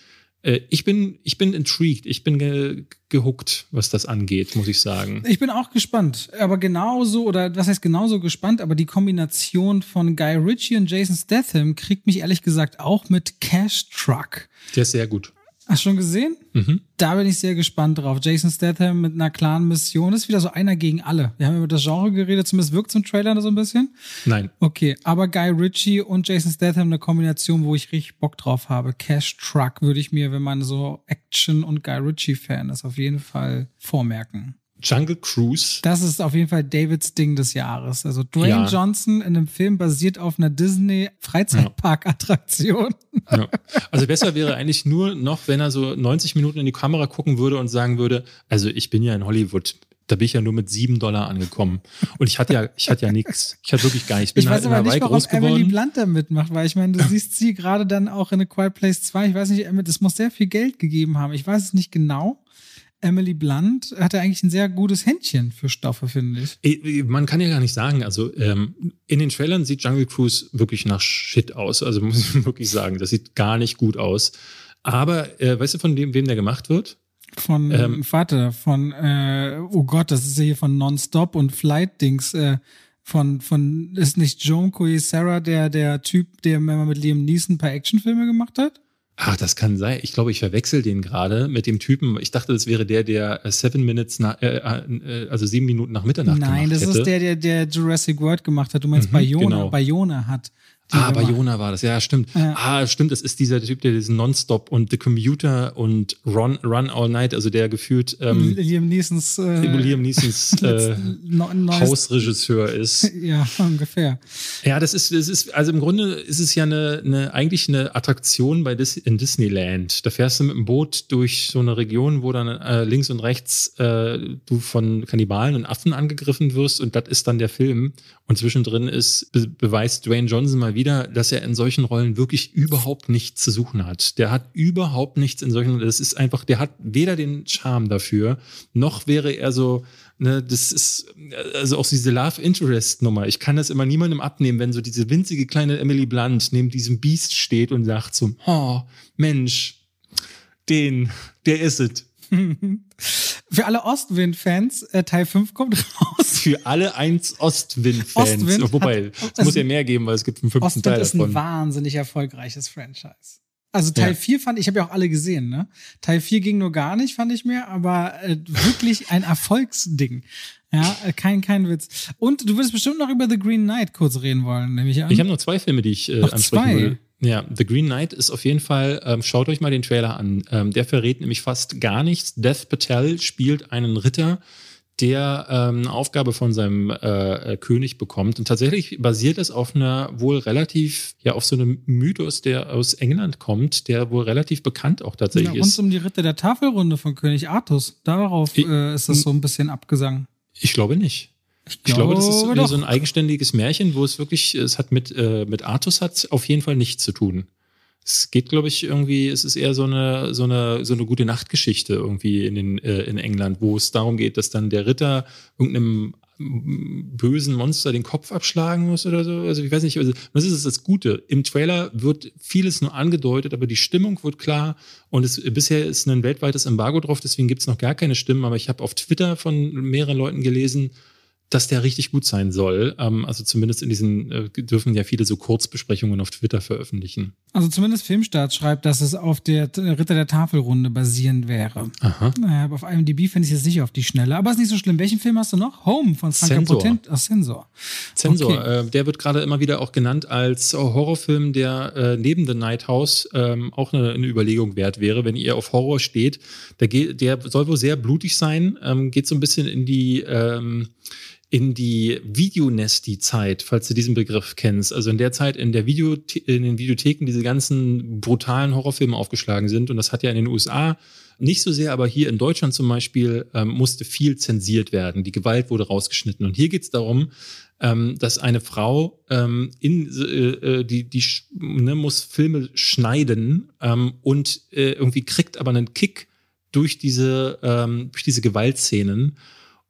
Äh, ich bin, ich bin intrigued, ich bin ge gehuckt, was das angeht, muss ich sagen. Ich bin auch gespannt, aber genauso, oder was heißt genauso gespannt, aber die Kombination von Guy Ritchie und Jason Statham kriegt mich ehrlich gesagt auch mit Cash Truck. Der ist sehr gut. Hast du schon gesehen? Mhm. Da bin ich sehr gespannt drauf. Jason Statham mit einer klaren Mission. Das ist wieder so einer gegen alle. Wir haben über das Genre geredet, zumindest wirkt zum Trailer so ein bisschen. Nein. Okay, aber Guy Ritchie und Jason Statham eine Kombination, wo ich richtig Bock drauf habe. Cash Truck würde ich mir, wenn man so Action und Guy Ritchie Fan ist, auf jeden Fall vormerken. Jungle Cruise. Das ist auf jeden Fall Davids Ding des Jahres. Also Dwayne Ja. Johnson in einem Film basiert auf einer Disney Freizeitpark-Attraktion. Ja. Also besser wäre eigentlich nur noch, wenn er so 90 Minuten in die Kamera gucken würde und sagen würde, also ich bin ja in Hollywood. Da bin ich ja nur mit sieben Dollar angekommen. Und ich hatte ja, ich hatte ja nichts. Ich hatte wirklich gar nichts. Ich bin Ich halt weiß in aber nicht, warum Emily. Blunt da mitmacht, weil ich meine, du siehst sie gerade dann auch in A Quiet Place 2. Ich weiß nicht, Emily- das muss sehr viel Geld gegeben haben. Ich weiß es nicht genau. Emily Blunt hatte eigentlich ein sehr gutes Händchen für Stoffe, finde ich. Man kann ja gar nicht sagen, also ähm, in den Trailern sieht Jungle Cruise wirklich nach Shit aus. Also muss ich wirklich sagen, das sieht gar nicht gut aus. Aber äh, weißt du, von dem, wem der gemacht wird? Von, Ähm. warte, von, äh, oh Gott, das ist ja hier von Nonstop und Flight-Dings, äh, von, von, ist nicht Joan Sarah der, der Typ, der immer mit Liam Neeson ein paar Actionfilme gemacht hat? Ach, das kann sein. Ich glaube, ich verwechsel den gerade mit dem Typen. Ich dachte, das wäre der, der äh, Seven Minutes, nach, äh, äh, also sieben Minuten nach Mitternacht Nein, das gemacht hätte. ist der, der, der Jurassic World gemacht hat. Du meinst Mhm, Bayona, genau. Bayona hat. Ah, gemacht. Bayona war das. Ja, stimmt. Ja. Ah, stimmt. Das ist dieser Typ, der diesen Nonstop und The Commuter und Run, Run All Night, also der gefühlt ähm, Liam Neesons äh, Liam Neesons äh, Hausregisseur ist. Ja, ungefähr. Ja, das ist, das ist, also im Grunde ist es ja eine, eine eigentlich eine Attraktion bei Dis in Disneyland. Da fährst du mit dem Boot durch so eine Region, wo dann äh, links und rechts äh, du von Kannibalen und Affen angegriffen wirst und das ist dann der Film. Und zwischendrin ist, be beweist Dwayne Johnson mal wieder, dass er in solchen Rollen wirklich überhaupt nichts zu suchen hat. Der hat überhaupt nichts in solchen, das ist einfach, der hat weder den Charme dafür, noch wäre er so, ne, das ist, also auch diese Love Interest Nummer. Ich kann das immer niemandem abnehmen, wenn so diese winzige kleine Emily Blunt neben diesem Biest steht und sagt so, oh, Mensch, den, der ist es. Für alle Ostwind-Fans, äh, Teil 5 kommt raus. Für alle eins Ostwind-Fans. Ostwind Wobei, hat- es also- muss ja mehr geben, weil es gibt einen fünften Ostwind Teil ist ein davon. wahnsinnig erfolgreiches Franchise. Also Teil Ja. 4 fand ich, ich habe ja auch alle gesehen, ne? Teil 4 ging nur gar nicht, fand ich mir, aber äh, wirklich ein Erfolgsding. Ja, äh, kein, kein Witz. Und du würdest bestimmt noch über The Green Knight kurz reden wollen, nämlich an. Ich habe noch zwei Filme, die ich äh, Noch ansprechen zwei? will. Ja, The Green Knight ist auf jeden Fall, ähm, schaut euch mal den Trailer an. Ähm, der verrät nämlich fast gar nichts. Death Patel spielt einen Ritter, der ähm, eine Aufgabe von seinem äh, äh, König bekommt. Und tatsächlich basiert es auf einer wohl relativ, ja, auf so einem Mythos, der aus England kommt, der wohl relativ bekannt auch ja, tatsächlich rund ist. um die Ritter der Tafelrunde von König Artus. Darauf äh, ist das so ein bisschen abgesang. Ich glaube nicht. Ich glaube, das ist glaube so doch. ein eigenständiges Märchen, wo es wirklich, es hat mit, äh, mit Artus hat auf jeden Fall nichts zu tun. Es geht, glaube ich, irgendwie, es ist eher so eine, so eine, so eine gute Nachtgeschichte irgendwie in, den, äh, in England, wo es darum geht, dass dann der Ritter irgendeinem bösen Monster den Kopf abschlagen muss oder so. Also ich weiß nicht, also das ist das Gute. Im Trailer wird vieles nur angedeutet, aber die Stimmung wird klar und es, bisher ist ein weltweites Embargo drauf, deswegen gibt es noch gar keine Stimmen, aber ich habe auf Twitter von mehreren Leuten gelesen, dass der richtig gut sein soll. Ähm, also zumindest in diesen äh, dürfen ja viele so Kurzbesprechungen auf Twitter veröffentlichen. Also zumindest Filmstart schreibt, dass es auf der T- Ritter der Tafelrunde basierend wäre. Aha. Naja, auf IMDb finde ich es nicht auf die Schnelle. Aber ist nicht so schlimm. Welchen Film hast du noch? Home von Franka Sensor. Potent. Ach, Sensor. Zensor, Okay. äh, der wird gerade immer wieder auch genannt als Horrorfilm, der äh, neben The Night House ähm, auch eine, eine Überlegung wert wäre, wenn ihr auf Horror steht. Der, geht, der soll wohl sehr blutig sein, ähm, geht so ein bisschen in die ähm, in die Videonesti-Zeit, falls du diesen Begriff kennst. Also in der Zeit, in der Video in den Videotheken diese ganzen brutalen Horrorfilme aufgeschlagen sind. Und das hat ja in den USA nicht so sehr, aber hier in Deutschland zum Beispiel ähm, musste viel zensiert werden. Die Gewalt wurde rausgeschnitten. Und hier geht es darum, ähm, dass eine Frau ähm, in äh, äh, die die ne, muss Filme schneiden ähm, und äh, irgendwie kriegt aber einen Kick durch diese ähm, durch diese Gewaltszenen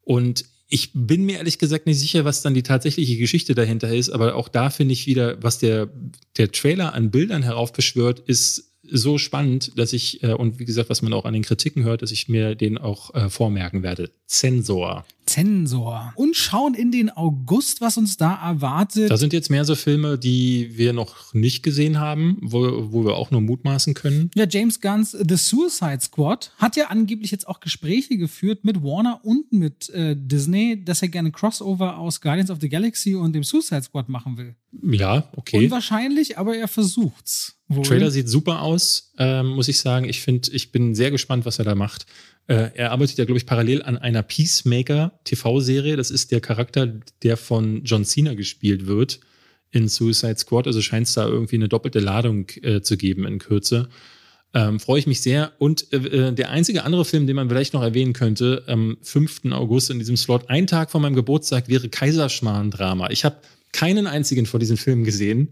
und ich bin mir ehrlich gesagt nicht sicher, was dann die tatsächliche Geschichte dahinter ist, aber auch da finde ich wieder, was der, der Trailer an Bildern heraufbeschwört, ist so spannend, dass ich, äh, und wie gesagt, was man auch an den Kritiken hört, dass ich mir den auch äh, vormerken werde. Zensor. Zensor und schauen in den August, was uns da erwartet. Da sind jetzt mehr so Filme, die wir noch nicht gesehen haben, wo, wo wir auch nur mutmaßen können. Ja, James Gunn's The Suicide Squad hat ja angeblich jetzt auch Gespräche geführt mit Warner und mit äh, Disney, dass er gerne Crossover aus Guardians of the Galaxy und dem Suicide Squad machen will. Ja, okay. Unwahrscheinlich, aber er versucht's. Wohl. Trailer sieht super aus, äh, muss ich sagen. Ich finde, ich bin sehr gespannt, was er da macht. Äh, er arbeitet ja, glaube ich, parallel an einer Peacemaker-TV-Serie. Das ist der Charakter, der von John Cena gespielt wird in Suicide Squad. Also scheint es da irgendwie eine doppelte Ladung äh, zu geben in Kürze. Ähm, Freue ich mich sehr. Und äh, äh der einzige andere Film, den man vielleicht noch erwähnen könnte, am 5. August in diesem Slot, ein Tag vor meinem Geburtstag, wäre Kaiserschmarrn-Drama. Ich habe keinen einzigen vor diesen Filmen gesehen,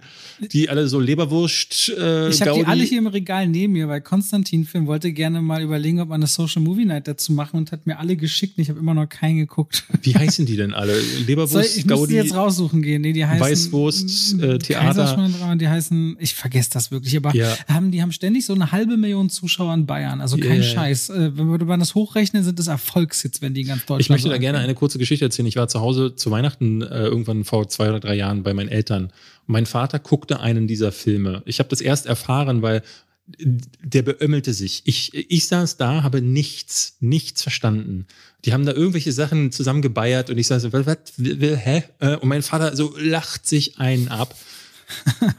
die alle so Leberwurst. Äh, ich habe die alle hier im Regal neben mir, weil Konstantin Film wollte gerne mal überlegen, ob man eine Social Movie Night dazu machen und hat mir alle geschickt. Ich habe immer noch keinen geguckt. Wie heißen die denn alle? Leberwurst, Soll, ich Gaudi, jetzt raussuchen gehen. Nee, die heißen Weißwurst, äh, Theater. Die heißen, ich vergesse das wirklich, aber ja. haben, die haben ständig so eine halbe Million Zuschauer in Bayern. Also kein yeah. Scheiß. Äh, wenn wir das hochrechnen, sind das Erfolgshits, wenn die in ganz Deutschland. Ich möchte da gerne eine kurze Geschichte erzählen. Ich war zu Hause zu Weihnachten äh, irgendwann vor zwei oder drei Jahren bei meinen Eltern. Und mein Vater guckte einen dieser Filme. Ich habe das erst erfahren, weil der beömmelte sich. Ich, ich saß da, habe nichts, nichts verstanden. Die haben da irgendwelche Sachen zusammengebeiert und ich saß so, was, was, hä? Äh, und mein Vater so lacht sich einen ab.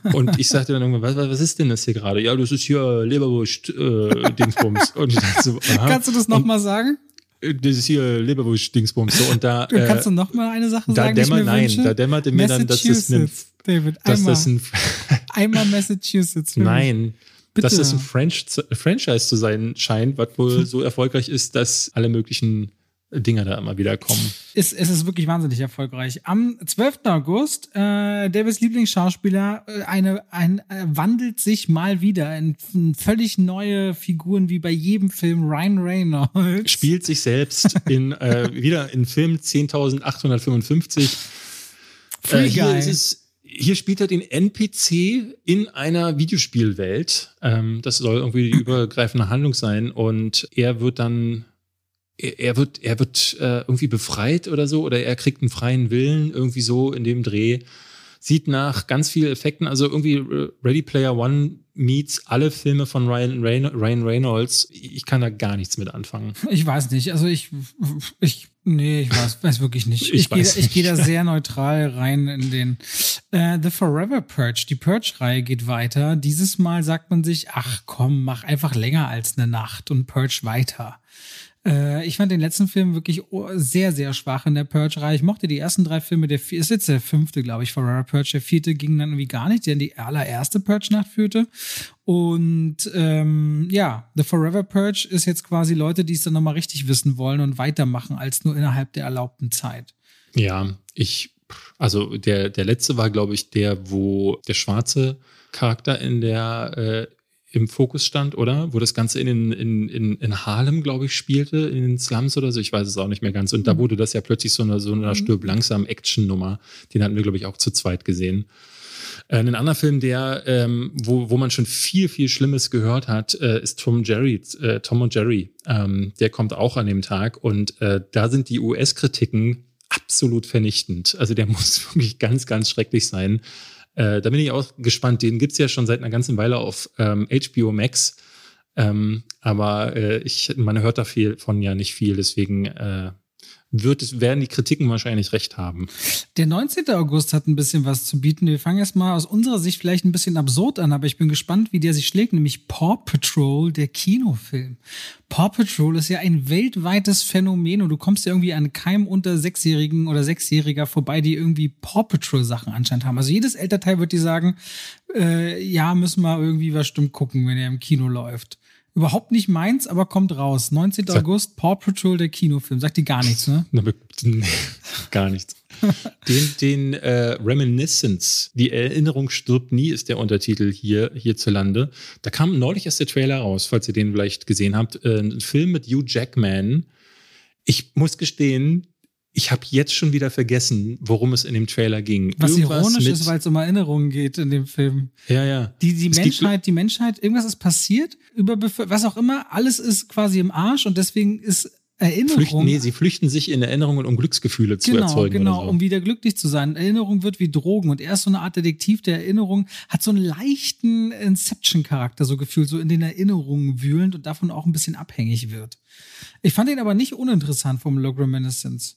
und ich sagte dann irgendwann, was, was ist denn das hier gerade? Ja, das ist hier Leberwurst, äh, Dingsbums. Und ich dachte so, aha. Kannst du das nochmal sagen? Das ist hier Leberwurst-Dingsbums. So, und da, du kannst äh, du noch mal eine Sache da sagen? Dämmer, nein, da dämmerte mir dann, dass das ein, David, dass das ein, einmal Massachusetts. Nein, Bitte. dass das ein French, Franchise zu sein scheint, was wohl so erfolgreich ist, dass alle möglichen Dinger da immer wieder kommen. Es, es ist wirklich wahnsinnig erfolgreich. Am 12. August, äh, Davids Lieblingsschauspieler, äh, eine, ein, äh, wandelt sich mal wieder in, in, völlig neue Figuren, wie bei jedem Film. Ryan Reynolds. Spielt sich selbst in, äh, wieder in Film 10.855. Free äh, hier, es, hier spielt er den NPC in einer Videospielwelt. Ähm, das soll irgendwie die übergreifende Handlung sein. Und er wird dann er wird, er wird äh, irgendwie befreit oder so, oder er kriegt einen freien Willen, irgendwie so in dem Dreh. Sieht nach ganz vielen Effekten, also irgendwie Ready Player One meets alle Filme von Ryan, Ryan Reynolds. Ich kann da gar nichts mit anfangen. Ich weiß nicht. Also ich, ich, nee, ich weiß, weiß wirklich nicht. Ich, ich gehe ich geh da sehr neutral rein in den äh, The Forever Purge. Die Purge-Reihe geht weiter. Dieses Mal sagt man sich, ach komm, mach einfach länger als eine Nacht und Purge weiter. Äh, ich fand den letzten Film wirklich sehr, sehr schwach in der Purge-Reihe. Ich mochte die ersten drei Filme, der ist jetzt der fünfte, glaube ich, Forever Purge. Der vierte ging dann irgendwie gar nicht, der in die allererste Purge-Nacht führte. Und ähm, ja, The Forever Purge ist jetzt quasi Leute, die es dann nochmal richtig wissen wollen und weitermachen als nur innerhalb der erlaubten Zeit. Ja, ich, also der, der letzte war, glaube ich, der, wo der schwarze Charakter in der äh, im Fokus stand, oder? Wo das Ganze in, in, in, in Harlem, glaube ich, spielte, in den Slums oder so. Ich weiß es auch nicht mehr ganz. Und da mhm. wurde das ja plötzlich so eine, so eine mhm. stirb langsam Action-Nummer. Den hatten wir, glaube ich, auch zu zweit gesehen. Äh, ein anderer Film, der, ähm, wo, wo man schon viel, viel Schlimmes gehört hat, äh, ist Tom Jerry, äh, Tom und Jerry. Ähm, der kommt auch an dem Tag und äh, da sind die US-Kritiken absolut vernichtend. Also der muss wirklich ganz, ganz schrecklich sein. Äh, da bin ich auch gespannt. Den gibt's ja schon seit einer ganzen Weile auf ähm, HBO Max. Ähm, aber äh, ich, man hört da viel von ja nicht viel, deswegen äh, wird werden die Kritiken wahrscheinlich recht haben. Der 19. August hat ein bisschen was zu bieten. Wir fangen erstmal aus unserer Sicht vielleicht ein bisschen absurd an, aber ich bin gespannt, wie der sich schlägt, nämlich Paw Patrol, der Kinofilm. Paw Patrol ist ja ein weltweites Phänomen und du kommst ja irgendwie an keinem unter Sechsjährigen oder Sechsjähriger vorbei, die irgendwie Paw Patrol Sachen anscheinend haben. Also jedes Elternteil wird dir sagen, äh, ja, müssen wir irgendwie was stimmt gucken, wenn er im Kino läuft. Überhaupt nicht meins, aber kommt raus. 19. Sag, August, Paw Patrol, der Kinofilm. Sagt dir gar nichts, ne? nee, gar nichts. den den äh, Reminiscence, die Erinnerung stirbt nie, ist der Untertitel hier hierzulande. Da kam neulich erst der Trailer raus, falls ihr den vielleicht gesehen habt. Äh, ein Film mit Hugh Jackman. Ich muss gestehen, ich habe jetzt schon wieder vergessen, worum es in dem Trailer ging. Was irgendwas ironisch ist, weil es um Erinnerungen geht in dem Film. Ja, ja. Die, die Menschheit, die Menschheit, irgendwas ist passiert, über was auch immer, alles ist quasi im Arsch und deswegen ist Erinnerung. Flüchten, nee, sie flüchten sich in Erinnerungen, um Glücksgefühle zu genau, erzeugen. Genau, so. um wieder glücklich zu sein. Erinnerung wird wie Drogen und er ist so eine Art Detektiv der Erinnerung, hat so einen leichten Inception-Charakter, so gefühlt, so in den Erinnerungen wühlend und davon auch ein bisschen abhängig wird. Ich fand ihn aber nicht uninteressant vom Log Reminiscence.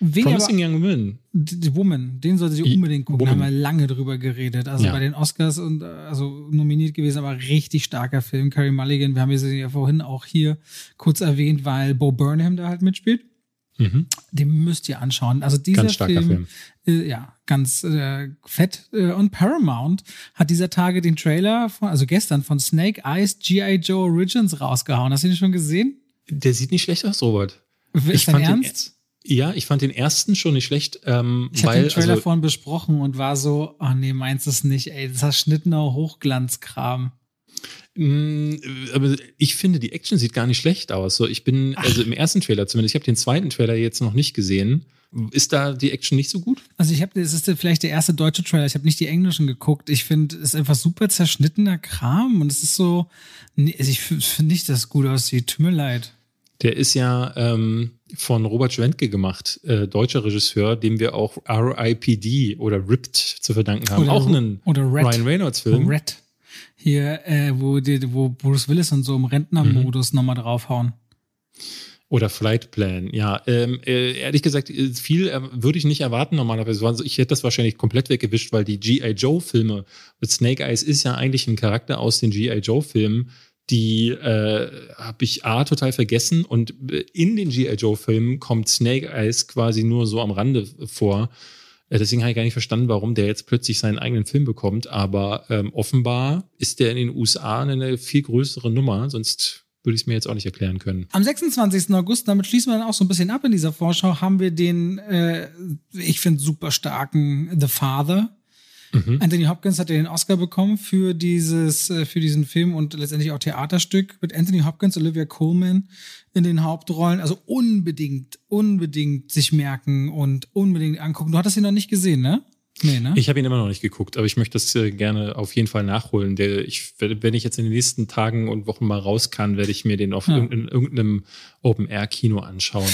Wen Promising aber, Young Women. die, Woman, den sollte sie I- unbedingt gucken. Da Woman. haben wir lange drüber geredet. Also Ja. bei den Oscars und äh, also nominiert gewesen, aber richtig starker Film. Carrie Mulligan, wir haben sie ja vorhin auch hier kurz erwähnt, weil Bo Burnham da halt mitspielt. Mhm. Den müsst ihr anschauen. Also dieser Ganz starker Film, Äh, ja, ganz äh, fett. Äh, und Paramount hat dieser Tage den Trailer, von, also gestern von Snake Eyes G.I. Joe Origins rausgehauen. Hast du den schon gesehen? Der sieht nicht schlecht aus, Robert. Ist Ich fand den- Ernst? Ja, ich fand den ersten schon nicht schlecht, ähm, Ich habe den Trailer also, vorhin besprochen und war so, oh nee, meinst du es nicht, ey, das zerschnittener Hochglanzkram. mh, aber ich finde, die Action sieht gar nicht schlecht aus. So, ich bin, also im ersten Trailer zumindest, ich habe den zweiten Trailer jetzt noch nicht gesehen. Ist da die Action nicht so gut? Also ich habe, es ist vielleicht der erste deutsche Trailer, ich habe nicht die englischen geguckt. Ich finde, es ist einfach super zerschnittener Kram und es ist so, also ich finde nicht, dass es gut aussieht. Tut mir leid. Der ist ja ähm, von Robert Schwentke gemacht, äh, deutscher Regisseur, dem wir auch R.I.P.D. oder Ripped zu verdanken haben. Oder- auch einen oder Red. Ryan Reynolds-Film. Red. Hier, äh, wo, die, wo Bruce Willis und so im Rentnermodus Mhm. nochmal draufhauen. Oder Flight Plan, ja. Ähm, äh, ehrlich gesagt, äh, viel äh, würde ich nicht erwarten normalerweise. Also ich hätte das wahrscheinlich komplett weggewischt, weil die G.I. Joe-Filme mit Snake Eyes ist ja eigentlich ein Charakter aus den G.I. Joe-Filmen, die äh, habe ich A total vergessen und äh, in den G.I. Joe-Filmen kommt Snake Eyes quasi nur so am Rande vor. Äh, Deswegen habe ich gar nicht verstanden, warum der jetzt plötzlich seinen eigenen Film bekommt. Aber ähm, offenbar ist der in den USA eine viel größere Nummer, sonst würde ich es mir jetzt auch nicht erklären können. Am 26. August, damit schließen wir dann auch so ein bisschen ab in dieser Vorschau, haben wir den, äh, ich finde, super starken The Father. Mhm. Anthony Hopkins hat ja den Oscar bekommen für dieses, äh, für diesen Film und letztendlich auch Theaterstück mit Anthony Hopkins, Olivia Colman in den Hauptrollen. Also unbedingt, unbedingt sich merken und unbedingt angucken. Du hattest ihn noch nicht gesehen, ne? Nee, ne? Ich habe ihn immer noch nicht geguckt, aber ich möchte das äh, gerne auf jeden Fall nachholen. Der, ich, wenn ich jetzt in den nächsten Tagen und Wochen mal raus kann, werde ich mir den auf Ja. in irgendeinem Open-Air-Kino anschauen.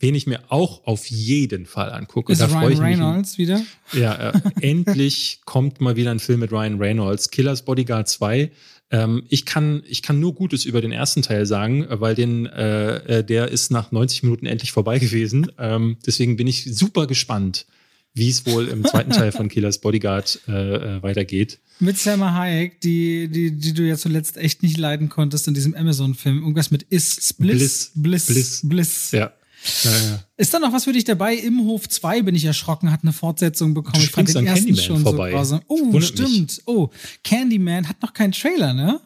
Wen ich mir auch auf jeden Fall angucke. ist da freue Ryan ich mich. Reynolds wieder? Ja, äh, endlich kommt mal wieder ein Film mit Ryan Reynolds. Killers Bodyguard 2. Ähm, ich, kann, ich kann nur Gutes über den ersten Teil sagen, weil den, äh, äh, der ist nach 90 Minuten endlich vorbei gewesen. Ähm, deswegen bin ich super gespannt, wie es wohl im zweiten Teil von Killers Bodyguard äh, äh, weitergeht. Mit Selma Hayek, die, die, die du ja zuletzt echt nicht leiden konntest in diesem Amazon-Film. Irgendwas mit Is, Bliss, Bliss. Bliss, Bliss. Bliss. Ja. Ja, ja. Ist da noch was für dich dabei? Im Hof 2 bin ich erschrocken, hat eine Fortsetzung bekommen. Du ich fand den an ersten Candyman schon vorbei. so grausam. Oh, stimmt. Oh, Candyman hat noch keinen Trailer, ne?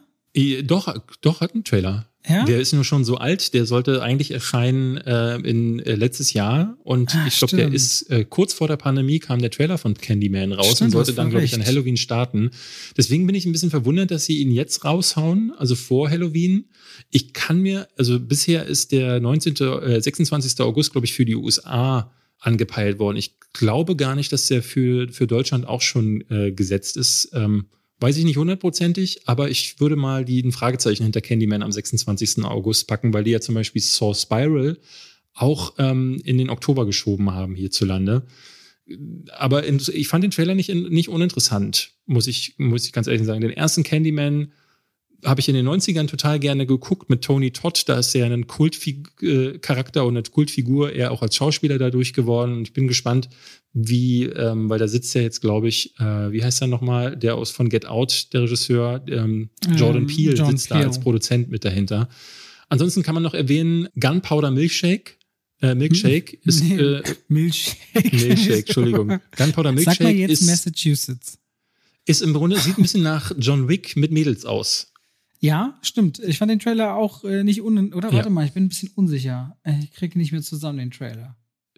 Doch, doch, hat einen Trailer. Ja? Der ist nur schon so alt, der sollte eigentlich erscheinen äh, in äh, letztes Jahr und Ah, ich glaube, der ist äh, kurz vor der Pandemie kam der Trailer von Candyman raus Stimmt, und sollte dann, glaube ich, an. Halloween starten. Deswegen bin ich ein bisschen verwundert, dass sie ihn jetzt raushauen, also vor Halloween. Ich kann mir, also bisher ist der 19., äh, 26. August, glaube ich, für die USA angepeilt worden. Ich glaube gar nicht, dass der für, für Deutschland auch schon äh, gesetzt ist. Ähm, weiß ich nicht hundertprozentig, aber ich würde mal die ein Fragezeichen hinter Candyman am 26. August packen, weil die ja zum Beispiel Saw Spiral auch ähm, in den Oktober geschoben haben hierzulande. Aber in, ich fand den Trailer nicht, in, nicht uninteressant, muss ich, muss ich ganz ehrlich sagen. Den ersten Candyman habe ich in den 90ern total gerne geguckt mit Tony Todd. Da ist er ein Kultcharakter und eine Kultfigur, er auch als Schauspieler dadurch geworden. Und ich bin gespannt, wie, ähm, weil da sitzt ja jetzt, glaube ich, äh, wie heißt er nochmal, der aus von Get Out, der Regisseur, ähm, Jordan Ähm, Peele Jordan sitzt Peele. da als Produzent mit dahinter. Ansonsten kann man noch erwähnen, Gunpowder Milkshake. Äh, Milkshake ist Nee, äh, Milchshake. Milkshake, Entschuldigung. Gunpowder Sag mal Milkshake jetzt ist, Massachusetts. ist im Grunde, sieht ein bisschen nach John Wick mit Mädels aus. Ja, stimmt. Ich fand den Trailer auch äh, nicht un... Oder Ja. warte mal, ich bin ein bisschen unsicher. Äh, Ich kriege nicht mehr zusammen den Trailer.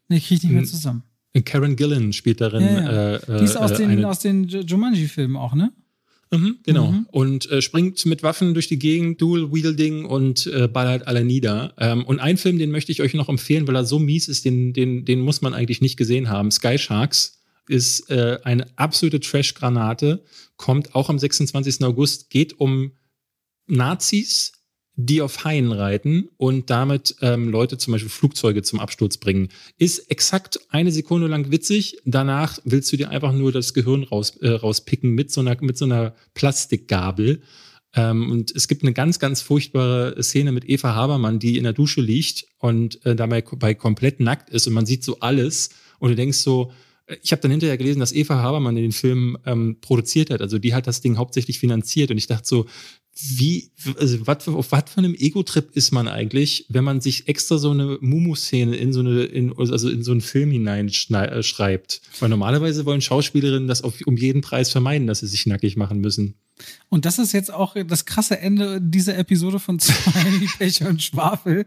Nee, ich kriege nicht mehr Hm. zusammen. Karen Gillan spielt darin. Ja, ja. Äh, Die ist aus äh, den, eine- aus den Jumanji-Filmen auch, ne? Mhm, genau. Mhm. Und äh, springt mit Waffen durch die Gegend, Dual-Wielding und äh, ballert alle nieder. Ähm, und ein Film, den möchte ich euch noch empfehlen, weil er so mies ist, den, den, den muss man eigentlich nicht gesehen haben. Sky Sharks ist äh, eine absolute Trash-Granate, kommt auch am 26. August, geht um Nazis die auf Haien reiten und damit ähm, Leute zum Beispiel Flugzeuge zum Absturz bringen. Ist exakt eine Sekunde lang witzig. Danach willst du dir einfach nur das Gehirn raus, äh, rauspicken mit so einer, mit so einer Plastikgabel. Ähm, und es gibt eine ganz, ganz furchtbare Szene mit Eva Habermann, die in der Dusche liegt und äh, dabei bei komplett nackt ist und man sieht so alles und du denkst so, äh, ich habe dann hinterher gelesen, dass Eva Habermann den Film ähm, produziert hat. Also die hat das Ding hauptsächlich finanziert. Und ich dachte so, wie, also wat, auf was für einem Ego-Trip ist man eigentlich, wenn man sich extra so eine Mumu-Szene in so eine, in, also in so einen Film hineinschreibt? Weil normalerweise wollen Schauspielerinnen das auf, um jeden Preis vermeiden, dass sie sich nackig machen müssen. Und das ist jetzt auch das krasse Ende dieser Episode von zwei Pech und Schwafel.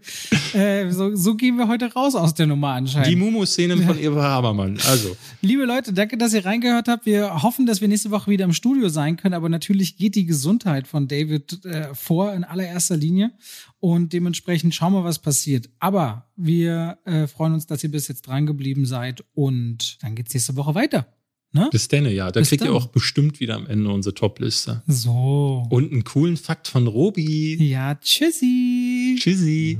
Äh, so, so, gehen wir heute raus aus der Nummer anscheinend. Die Mumu-Szenen von Eva Habermann. Also. Liebe Leute, danke, dass ihr reingehört habt. Wir hoffen, dass wir nächste Woche wieder im Studio sein können. Aber natürlich geht die Gesundheit von David äh, vor in allererster Linie. Und dementsprechend schauen wir, was passiert. Aber wir äh, freuen uns, dass ihr bis jetzt dran geblieben seid. Und dann geht's nächste Woche weiter. Ne? Bis denn, ja. Da Bis kriegt dann. ihr auch bestimmt wieder am Ende unsere Top-Liste. So. Und einen coolen Fakt von Robi. Ja, tschüssi. Tschüssi.